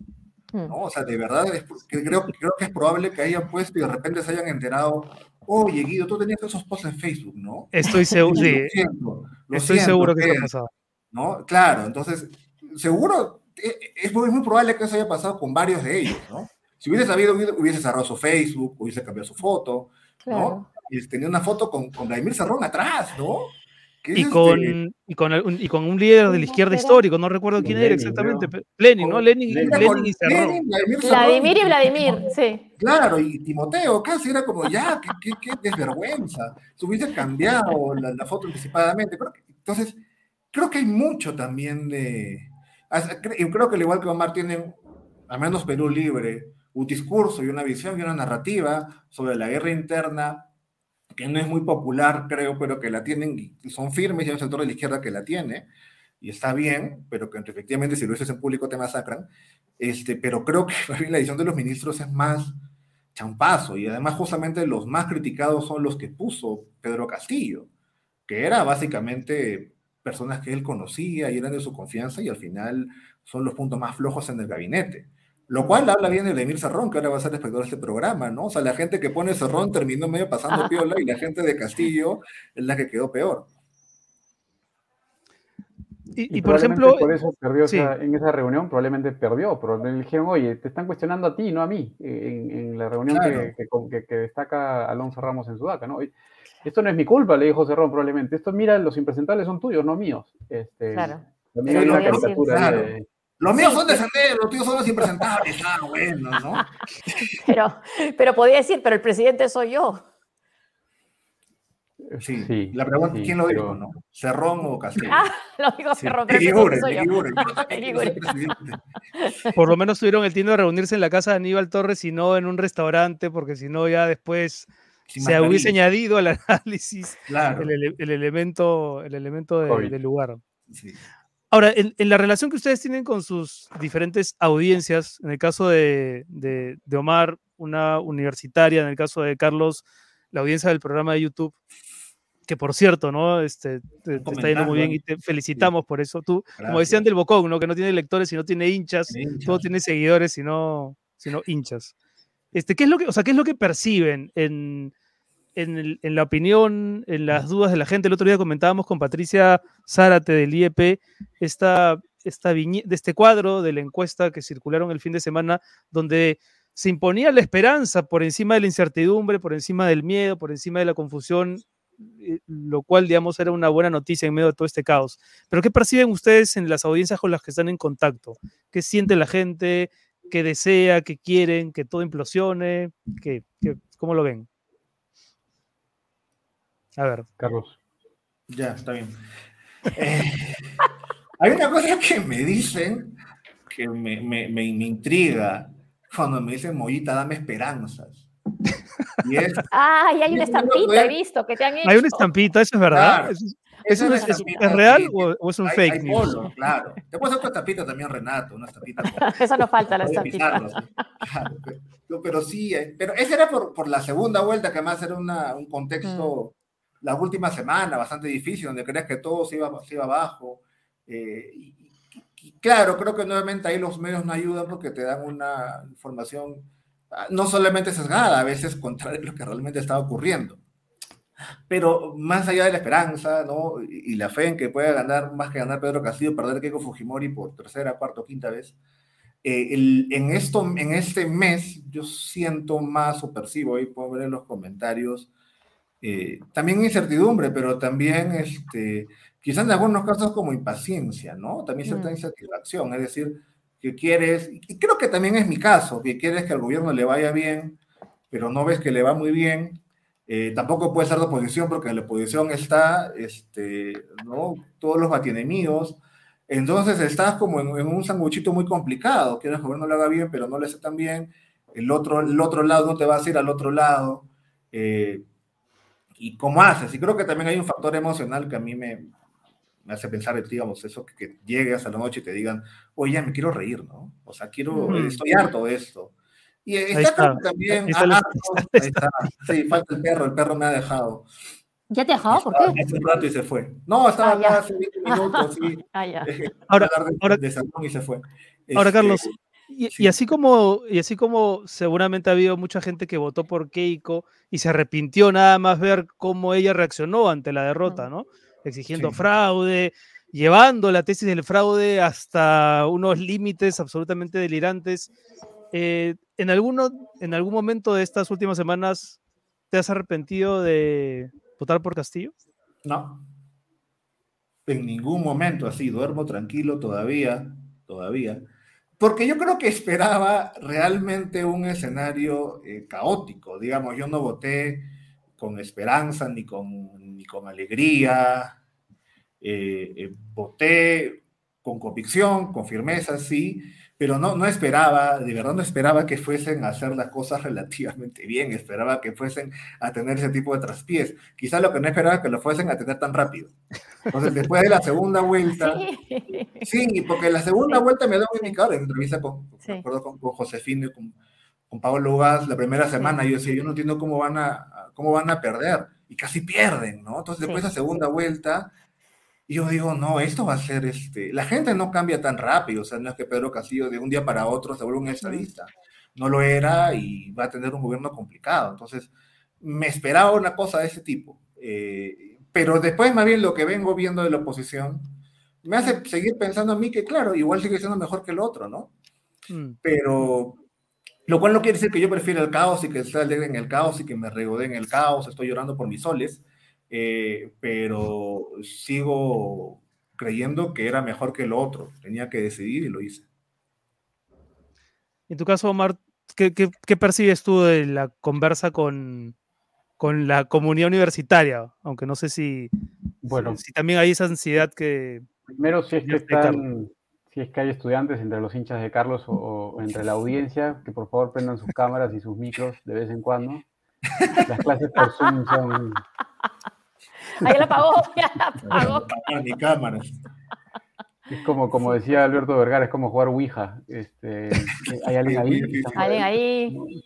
F: ¿No? O sea, de verdad, es, creo, creo que es probable que hayan puesto y de repente se hayan enterado, oye, Guido, tú tenías esos posts en Facebook, ¿no?
A: Estoy seguro, sí. Lo siento, lo Estoy siento, seguro que eso ha pasado.
F: ¿no? Claro, entonces, seguro, es muy, muy probable que eso haya pasado con varios de ellos, ¿no? Si hubiese sabido, hubiese cerrado su Facebook, hubiese cambiado su foto, claro. ¿no? Y tenía una foto con, con Vladimir Cerrón atrás, ¿no?
A: Y con, este? y, con el, y con un líder de la izquierda histórico, no recuerdo quién Lenin, era exactamente. Lenin, ¿no? Lenin, Lenin, Lenin y Cerrón. Lenin,
B: Vladimir y Vladimir, sí.
F: Claro, y Timoteo casi era como, ya, qué, qué, qué desvergüenza. Se hubiese cambiado la, la foto anticipadamente. Entonces, creo que hay mucho también de... Y creo que al igual que Omar tienen, al menos Perú Libre, un discurso y una visión y una narrativa sobre la guerra interna que no es muy popular, creo, pero que la tienen y son firmes y hay un sector de la izquierda que la tiene, y está bien, pero que efectivamente si lo dices en público te masacran, este, pero creo que la edición de los ministros es más champazo, y además justamente los más criticados son los que puso Pedro Castillo, que era básicamente personas que él conocía y eran de su confianza, y al final son los puntos más flojos en el gabinete. Lo cual habla bien de Emir Cerrón, que ahora va a ser espectador de este programa, ¿no? O sea, la gente que pone Cerrón terminó medio pasando piola y la gente de Castillo es la que quedó peor.
G: Y, y, y por ejemplo. Por eso perdió sí. esa, en esa reunión, probablemente perdió, pero le dijeron, oye, te están cuestionando a ti, no a mí, en, en la reunión claro. que, que, que, destaca Alonso Ramos en Sudaca, ¿no? Esto no es mi culpa, le dijo Cerrón probablemente. Esto, mira, los impresentables son tuyos, no míos. Este,
B: claro.
G: También hay una caricatura
F: claro. de, los míos son de Sendero, los tuyos son los impresentables. Ah, bueno, ¿no?
B: Pero, pero podía decir, pero el presidente soy yo.
F: Sí, sí la pregunta sí, ¿quién lo dijo, pero... no? ¿Cerrón o Castillo?
B: Ah, lo dijo Cerrón, pero Ligure, soy Ligure,
A: Ligure. Por lo menos tuvieron el tiempo de reunirse en la casa de Aníbal Torres y no en un restaurante, porque si no ya después Sin se hubiese añadido al análisis
F: claro.
A: el, el, elemento, el elemento de, del lugar. Sí. Ahora, en, en, la relación que ustedes tienen con sus diferentes audiencias, en el caso de, de, de, Omar, una universitaria, en el caso de Carlos, la audiencia del programa de YouTube, que por cierto, ¿no? Este, te, te está yendo muy bien y te felicitamos por eso. Tú, como decían del Bocón, ¿no? Que no tiene lectores y no tiene hinchas,
F: Tiene hinchas.
A: todo tiene seguidores no, sino hinchas. Este, ¿qué es lo que, o sea, qué es lo que perciben en, en, el- en la opinión, en las dudas de la gente? El otro día comentábamos con Patricia Zárate del IEP esta, esta viñe- de este cuadro de la encuesta que circularon el fin de semana, donde se imponía la esperanza por encima de la incertidumbre, por encima del miedo, por encima de la confusión, eh, lo cual, digamos, era una buena noticia en medio de todo este caos. Pero ¿qué perciben ustedes en las audiencias con las que están en contacto? ¿Qué siente la gente? ¿Qué desea? ¿Qué quieren? ¿Que todo implosione? ¿Qué, qué- cómo lo ven? A ver.
G: Carlos.
F: Ya, está bien. Eh, hay una cosa que me dicen que me, me- me- me intriga cuando me dicen, Mollita, dame esperanzas. Y es,
B: Ay, hay una estampita, he visto, que te han hecho.
A: Hay una estampita, ¿eso es verdad?
F: Claro.
A: ¿Eso, es-
F: esa
A: eso
F: es
A: es, real o, o es un
F: hay-
A: fake
F: hay
A: news?
F: polo, claro. Te puedo hacer tu estampita también, Renato, una estampita.
B: Eso no falta, la estampita.
F: Claro, pero, pero sí, eh, pero ese era por, por la segunda vuelta, que además era una- un contexto, la última semana, bastante difícil, donde crees que todo se iba, se iba abajo. eh, y- y claro, creo que nuevamente ahí los medios no ayudan porque te dan una información ah, no solamente sesgada, a veces contraria a lo que realmente estaba ocurriendo. Pero más allá de la esperanza, ¿no? Y, y la fe en que pueda ganar, más que ganar Pedro Castillo, perder Keiko Fujimori por tercera, cuarta o quinta vez, eh, el- en, esto, en este mes yo siento más o percibo, ahí puedo ver en los comentarios, eh, también incertidumbre, pero también este, quizás en algunos casos como impaciencia, ¿no? También cierta
B: Mm.
F: insatisfacción, es decir, que quieres, y creo que también es mi caso, que quieres que al gobierno le vaya bien, pero no ves que le va muy bien. Eh, tampoco puede ser de oposición porque en la oposición está, este, ¿no? Todos los batienemigos. Entonces estás como en, en un sanguchito muy complicado. Quieres que el gobierno le haga bien, pero no le hace tan bien. El otro, el otro lado no te vas a ir al otro lado. Eh, ¿Y cómo haces? Y creo que también hay un factor emocional que a mí me, me hace pensar, digamos, eso, que, que llegues a la noche y te digan, oye, me quiero reír, ¿no? O sea, quiero,
A: Mm.
F: estoy harto de esto. Y está,
A: está.
F: también,
A: Ahí está la-
F: harto, ahí está. Sí, falta el perro, el perro me ha dejado.
B: ¿Ya te ha dejado? ¿Por qué?
F: Hace un rato y se fue. No, estaba
B: Ah, ya.
F: acá hace 20 minutos, sí.
B: Ah, ya.
A: Ahora-
F: de,
A: ahora-
F: de salón y se fue.
A: Ahora,
F: Este,
A: Carlos, y,
F: sí.
A: y así como, y así como seguramente ha habido mucha gente que votó por Keiko y se arrepintió nada más ver cómo ella reaccionó ante la derrota. ¿no? Exigiendo
F: Sí.
A: fraude, llevando la tesis del fraude hasta unos límites absolutamente delirantes. Eh, ¿en, alguno, ¿En algún momento de estas últimas semanas te has arrepentido de votar por Castillo?
F: No. En ningún momento así, duermo tranquilo todavía, todavía. Porque yo creo que esperaba realmente un escenario eh, caótico. Digamos, yo no voté con esperanza ni con, ni con alegría. Eh, eh, voté con convicción, con firmeza, sí, pero no, no esperaba, de verdad no esperaba que fuesen a hacer las cosas relativamente bien, esperaba que fuesen a tener ese tipo de traspiés. Quizás lo que no esperaba es que lo fuesen a tener tan rápido. Entonces, después de la segunda vuelta,
B: Sí.
F: sí, porque la segunda
B: Sí.
F: vuelta me da un indicador en entrevista con,
B: Sí.
F: acuerdo con, con Josefino y con, con Pablo Gas la primera semana, yo decía, yo no entiendo cómo van a, cómo van a perder, y casi pierden, ¿no? Entonces, después de la segunda vuelta, y yo digo, no, esto va a ser, este, la gente no cambia tan rápido, o sea, no es que Pedro Castillo de un día para otro se vuelva un estadista, no lo era y va a tener un gobierno complicado, entonces me esperaba una cosa de ese tipo, eh, pero después más bien lo que vengo viendo de la oposición me hace seguir pensando a mí que claro, igual sigue siendo mejor que el otro, ¿no?
A: Mm.
F: Pero lo cual no quiere decir que yo prefiera el caos y que esté alegre en el caos y que me regodee en el caos, estoy llorando por mis soles, eh, pero sigo creyendo que era mejor que el otro, tenía que decidir y lo hice.
A: En tu caso, Omar, ¿qué, qué- qué percibes tú de la conversa con, con la comunidad universitaria? Aunque no sé si,
G: Bueno,
A: si también hay esa ansiedad que...
G: primero si es que están, si es que hay estudiantes entre los hinchas de Carlos o, o entre la audiencia, que por favor prendan sus cámaras y sus micros de vez en cuando. Las clases por Zoom son
B: Ahí la apagó, ya la apagó.
F: Ah, mi cámara.
G: Es como, como decía Alberto Vergara, es como jugar Ouija. Este, hay alguien ahí.
B: Alguien ahí.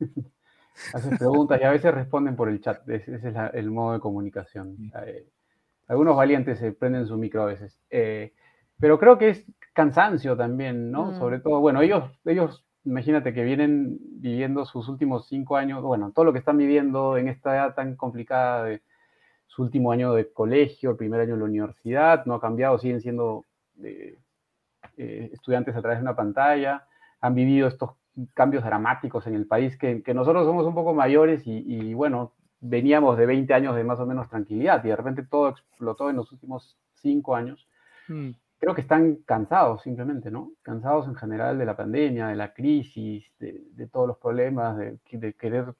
G: haces preguntas y a veces responden por el chat. Ese es el modo de comunicación. Algunos valientes se prenden su micro a veces. Eh, pero creo que es cansancio también, ¿no?
B: Mm.
G: Sobre todo, bueno, ellos, ellos, imagínate que vienen viviendo sus últimos cinco años, bueno, todo lo que están viviendo en esta edad tan complicada de su último año de colegio, el primer año de la universidad, no ha cambiado, siguen siendo eh, eh, estudiantes a través de una pantalla, han vivido estos cambios dramáticos en el país que, que nosotros somos un poco mayores y, y, bueno, veníamos de 20 años de más o menos tranquilidad y de repente todo explotó en los últimos cinco años.
A: Mm.
G: Creo que están cansados simplemente, ¿no? Cansados en general de la pandemia, de la crisis, de, de todos los problemas, de, de, querer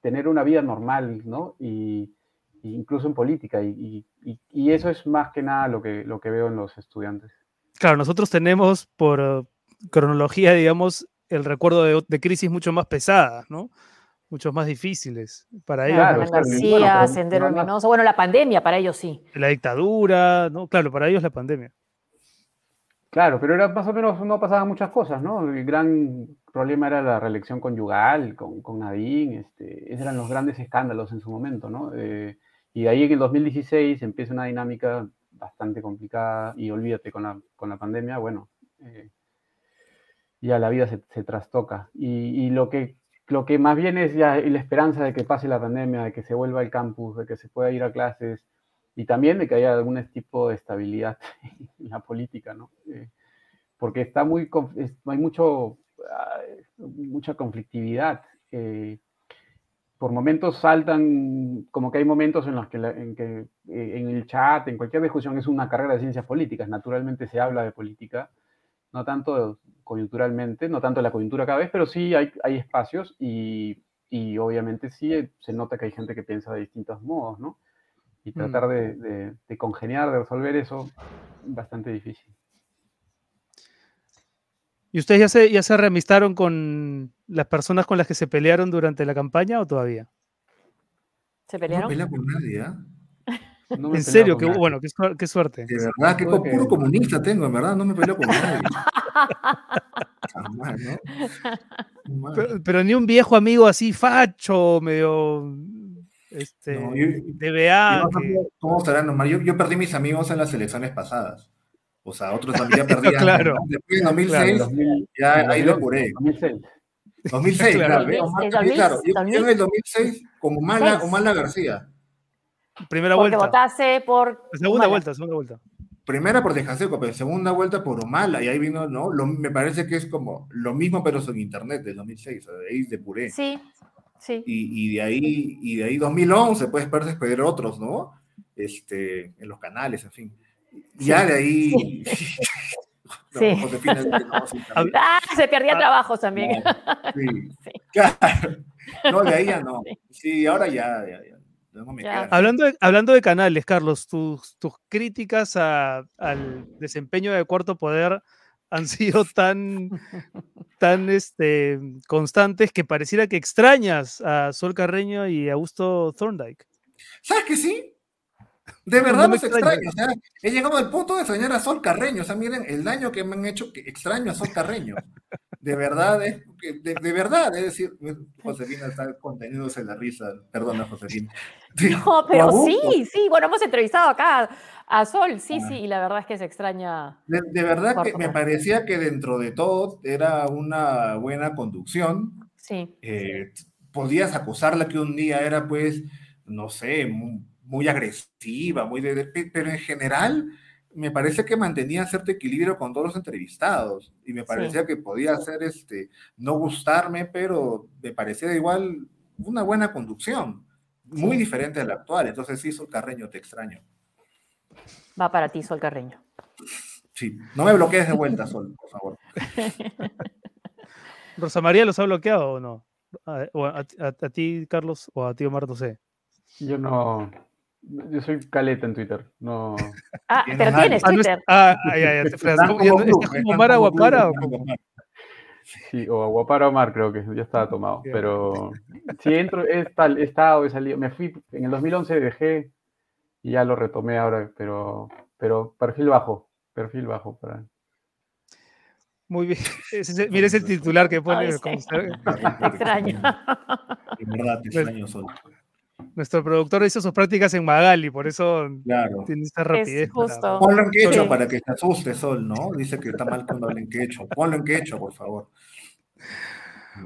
G: tener una vida normal, ¿no? Y incluso en política. Y, y, eso es más que nada lo que, lo que veo en los estudiantes.
A: Claro, nosotros tenemos por cronología, digamos, el recuerdo de, de, crisis mucho más pesadas, ¿no? Muchos más difíciles para ellos.
B: Claro, García, bueno, Sendero Luminoso, bueno, la pandemia para ellos sí.
A: La dictadura, ¿no? Claro, para ellos la pandemia.
G: Claro, pero era más o menos, no pasaban muchas cosas, ¿no? El gran problema era la reelección conyugal con, con Nadine, este, esos eran los grandes escándalos en su momento, ¿no? Eh, y de ahí en el 2016 empieza una dinámica bastante complicada y olvídate con la, con la pandemia, bueno, eh, ya la vida se, se trastoca. Y, lo, que, lo que más bien es ya la esperanza de que pase la pandemia, de que se vuelva al campus, de que se pueda ir a clases y también de que haya algún tipo de estabilidad en la política, ¿no? Eh, porque está muy, hay mucho, mucha conflictividad. Eh, por momentos saltan, como que hay momentos en los que, en, que en el chat, en cualquier discusión, es una carrera de ciencias políticas. Naturalmente se habla de política, no tanto coyunturalmente, no tanto la coyuntura cada vez, pero sí hay, hay espacios y, y, obviamente sí se nota que hay gente que piensa de distintos modos, ¿no? Y tratar mm. de, de, de congeniar, de resolver eso, bastante difícil.
A: ¿Y ustedes ya se, ya se reamistaron con las personas con las que se pelearon durante la campaña o todavía?
B: ¿Se pelearon?
F: No pelea con nadie, ¿eh?
A: No en serio, qué, bueno, qué, qué, suerte.
F: De verdad, qué puro que... comunista tengo, en verdad, no me peleo con nadie. Jamás, ¿no?
A: Pero, pero, ni un viejo amigo así facho, medio este,
F: no, yo,
A: DBA.
F: Yo,
A: que...
F: ¿Cómo estará normal? Yo, yo perdí mis amigos en las elecciones pasadas. O sea, otros también ya perdían.
A: claro.
F: Después en 2006,
G: Claro, 2000,
F: ya ahí lo curé.
G: 2006.
F: 2006,
A: Claro.
F: claro. ¿ves? Omar-
B: 2006,
F: claro. Yo, en
B: 2006.
F: el 2006 con Humala, Humala García.
A: Primera
B: Porque
A: vuelta.
B: votase por.
A: Segunda
B: Humala.
A: vuelta, segunda vuelta.
F: Primera por Tejaseco, pero segunda vuelta por Humala. Y ahí vino, ¿no? Lo- me parece que es como lo mismo, pero en internet del 2006. o sea, de ahí depuré.
B: Sí, sí.
F: Y, y de ahí, y de ahí 2011, pues, después despedir otros, ¿no? Este, en los canales, en fin. Ya de ahí. No,
B: Sí.
F: Dice, no.
B: Ah, se perdía
A: Ah,
B: trabajos también.
F: Sí.
B: Sí.
F: Claro. No, de ahí ya no. Sí, ahora ya, ya, ya. Ya no me
B: Ya.
F: queda.
A: Hablando de, hablando de canales, Carlos, tus, tus críticas a- al desempeño de Cuarto Poder han sido tan, tan este, constantes que pareciera que extrañas a Sol Carreño y a Augusto Thorndike.
F: ¿Sabes que sí? De
A: No
F: verdad
A: me
F: los
A: extraña.
F: extraño. O sea, he llegado al punto de extrañar a Sol Carreño. O sea, miren el daño que me han hecho que extraño a Sol Carreño. De verdad, de, de verdad, es decir, Josefina está conteniéndose la risa. Perdona, Josefina. Sí,
B: No, pero sí, sí. Bueno, hemos entrevistado acá a Sol, sí,
F: Ah.
B: sí, y la verdad es que se extraña.
F: De, de verdad que me parecía que dentro de todo era una buena conducción.
B: Sí,
F: eh, podías acusarla que un día era, pues, no sé, muy, muy agresiva, muy de, de- pe- pero en general me parece que mantenía cierto equilibrio con todos los entrevistados y me parecía que podía hacer, este, no gustarme, pero me parecía igual una buena conducción, muy
B: Sí.
F: diferente a la actual. Entonces, sí, Sol Carreño, te extraño.
B: va para ti, Sol Carreño.
F: Sí, no me bloquees de vuelta, Sol, por favor.
A: ¿Rosa María los ha bloqueado o no? A, a- a- a ti, Carlos, o a ti, Omar, no sé.
G: Yo no. Yo soy caleta en Twitter. No.
B: Ah, pero tienes
A: Ah, es-
B: Twitter.
A: ah, ah, ya, ya, te ¿Cómo-
F: como
A: ya-
F: club,
A: ¿Estás como
F: están
A: Omar
F: como
A: Aguapara o
F: como-
G: Sí, o Aguapara Omar creo que ya estaba tomado.
A: Bien.
G: Pero sí, entro, he, tal- he estado, he salido. Me fui, en el 2011 dejé y ya lo retomé ahora, pero, pero perfil bajo. Perfil bajo para.
A: Muy bien. Mire ese titular que pone.
B: Ay, sí. extraño.
F: En verdad, te
A: Pues-
F: extraño Sol.
A: Nuestro productor hizo sus prácticas en Magali, por eso
F: Claro.
A: tiene esta rapidez.
B: Es
A: para-
B: justo.
F: Ponlo en quechua
B: Sí.
F: para que se asuste Sol, ¿no? Dice que está mal cuando habla en quechua. Ponlo en quechua, por favor.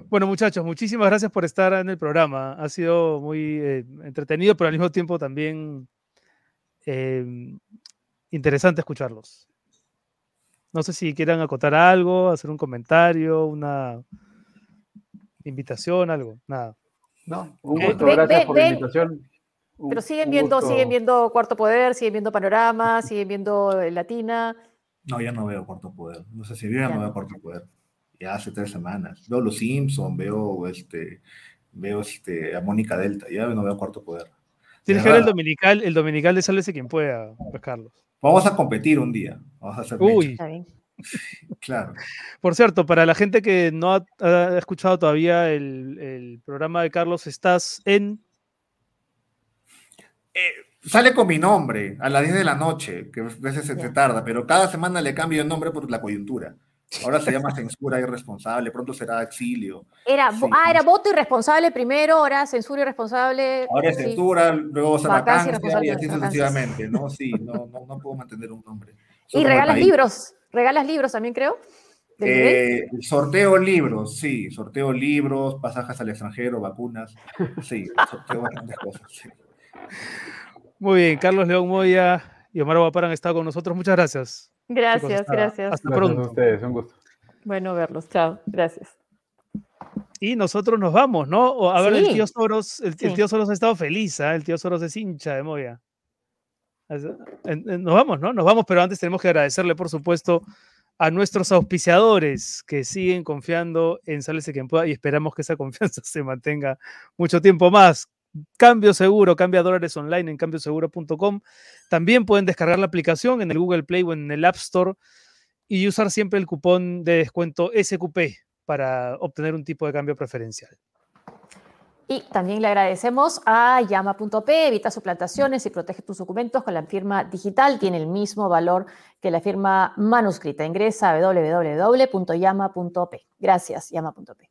A: Bueno, muchachos, muchísimas gracias por estar en el programa. Ha sido muy eh, entretenido, pero al mismo tiempo también eh, interesante escucharlos. No sé si quieran acotar algo, hacer un comentario, una invitación, algo. Nada.
G: No, un gusto, gracias por la invitación. Un-
B: Pero siguen viendo,
G: gusto.
B: siguen viendo Cuarto Poder, siguen viendo Panorama, siguen viendo eh, Latina.
F: No, ya no veo Cuarto Poder. No sé si yo ya
B: Ya
F: no veo Cuarto Poder. Ya hace tres semanas. Veo Los Simpsons, veo este, veo este, a Mónica Delta. Ya no veo Cuarto Poder.
A: Tienes que ver el dominical, el dominical de Sálvese quien pueda, pues, Carlos.
F: Vamos a competir un día. Vamos a hacer
A: Uy,
F: mecha. Claro.
A: por cierto, para la gente que no ha, ha escuchado todavía el, el programa de Carlos, estás en
F: Sale con mi nombre a las 10 de la noche, que a veces se, tarda, pero cada semana le cambio el nombre por la coyuntura. Ahora se llama censura irresponsable, pronto será exilio.
B: Era,
F: Sí.
B: ah, era voto irresponsable primero, ahora censura irresponsable.
F: Ahora es
B: sí.
F: censura, luego se
B: Vacancia
F: y así sucesivamente, ¿no? Sí, no, no, no puedo mantener un nombre.
B: Y regalas
F: país.
B: libros, regalas libros también creo.
F: Eh, sorteo libros, sí, sorteo libros, pasajes al extranjero, vacunas, sí, sorteo bastantes cosas. sí.
A: Muy bien, Carlos León Moya y Omar Guapar han estado con nosotros. Muchas gracias.
B: Gracias,
A: chicos,
B: gracias.
A: hasta
G: Gracias
A: pronto.
G: a ustedes, un gusto.
B: Bueno verlos, chao, gracias.
A: Y nosotros nos vamos, ¿no? O, a ver, el tío Soros, el, tío Soros ha estado feliz, ¿ah? El tío Soros es hincha de Moya. Nos vamos, ¿no? Nos vamos, pero antes tenemos que agradecerle, por supuesto, a nuestros auspiciadores que siguen confiando en Sálvese quien pueda y esperamos que esa confianza se mantenga mucho tiempo más. Cambio seguro, cambia dólares online en cambioseguro.com. También pueden descargar la aplicación en el Google Play o en el App Store y usar siempre el cupón de descuento SQP para obtener un tipo de cambio preferencial.
B: Y también le agradecemos a Llama.p, evita suplantaciones y protege tus documentos con la firma digital. Tiene el mismo valor que la firma manuscrita. Ingresa a www.llama.p. Gracias, Llama.p.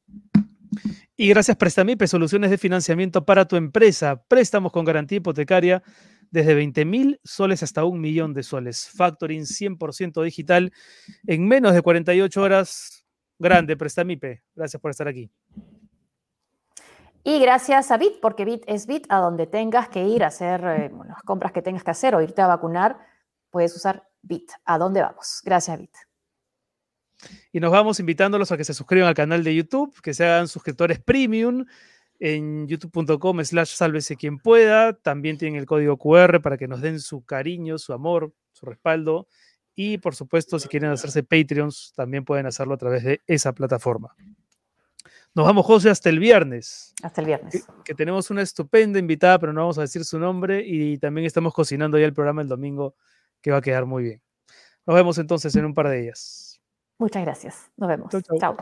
A: Y gracias Prestamipe, soluciones de financiamiento para tu empresa. Préstamos con garantía hipotecaria desde 20 mil soles hasta un millón de soles. Factoring 100% digital en menos de 48 horas. Grande, Prestamipe. Gracias por estar aquí.
B: Y gracias a Bit, porque Bit es Bit, a donde tengas que ir a hacer eh, las compras que tengas que hacer o irte a vacunar, puedes usar Bit. ¿A dónde vamos? Gracias, Bit.
A: Y nos vamos invitándolos a que se suscriban al canal de YouTube, que se hagan suscriptores premium en youtube.com slash sálvese quien pueda. También tienen el código QR para que nos den su cariño, su amor, su respaldo. Y por supuesto, si quieren hacerse Patreons, también pueden hacerlo a través de esa plataforma. Nos vamos, José, hasta el viernes,
B: Hasta el
A: que,
B: viernes.
A: que tenemos una estupenda invitada, pero no vamos a decir su nombre. Y también estamos cocinando ya el programa el domingo, que va a quedar muy bien. Nos vemos entonces en un par de días.
B: Muchas gracias. Nos vemos. Chao.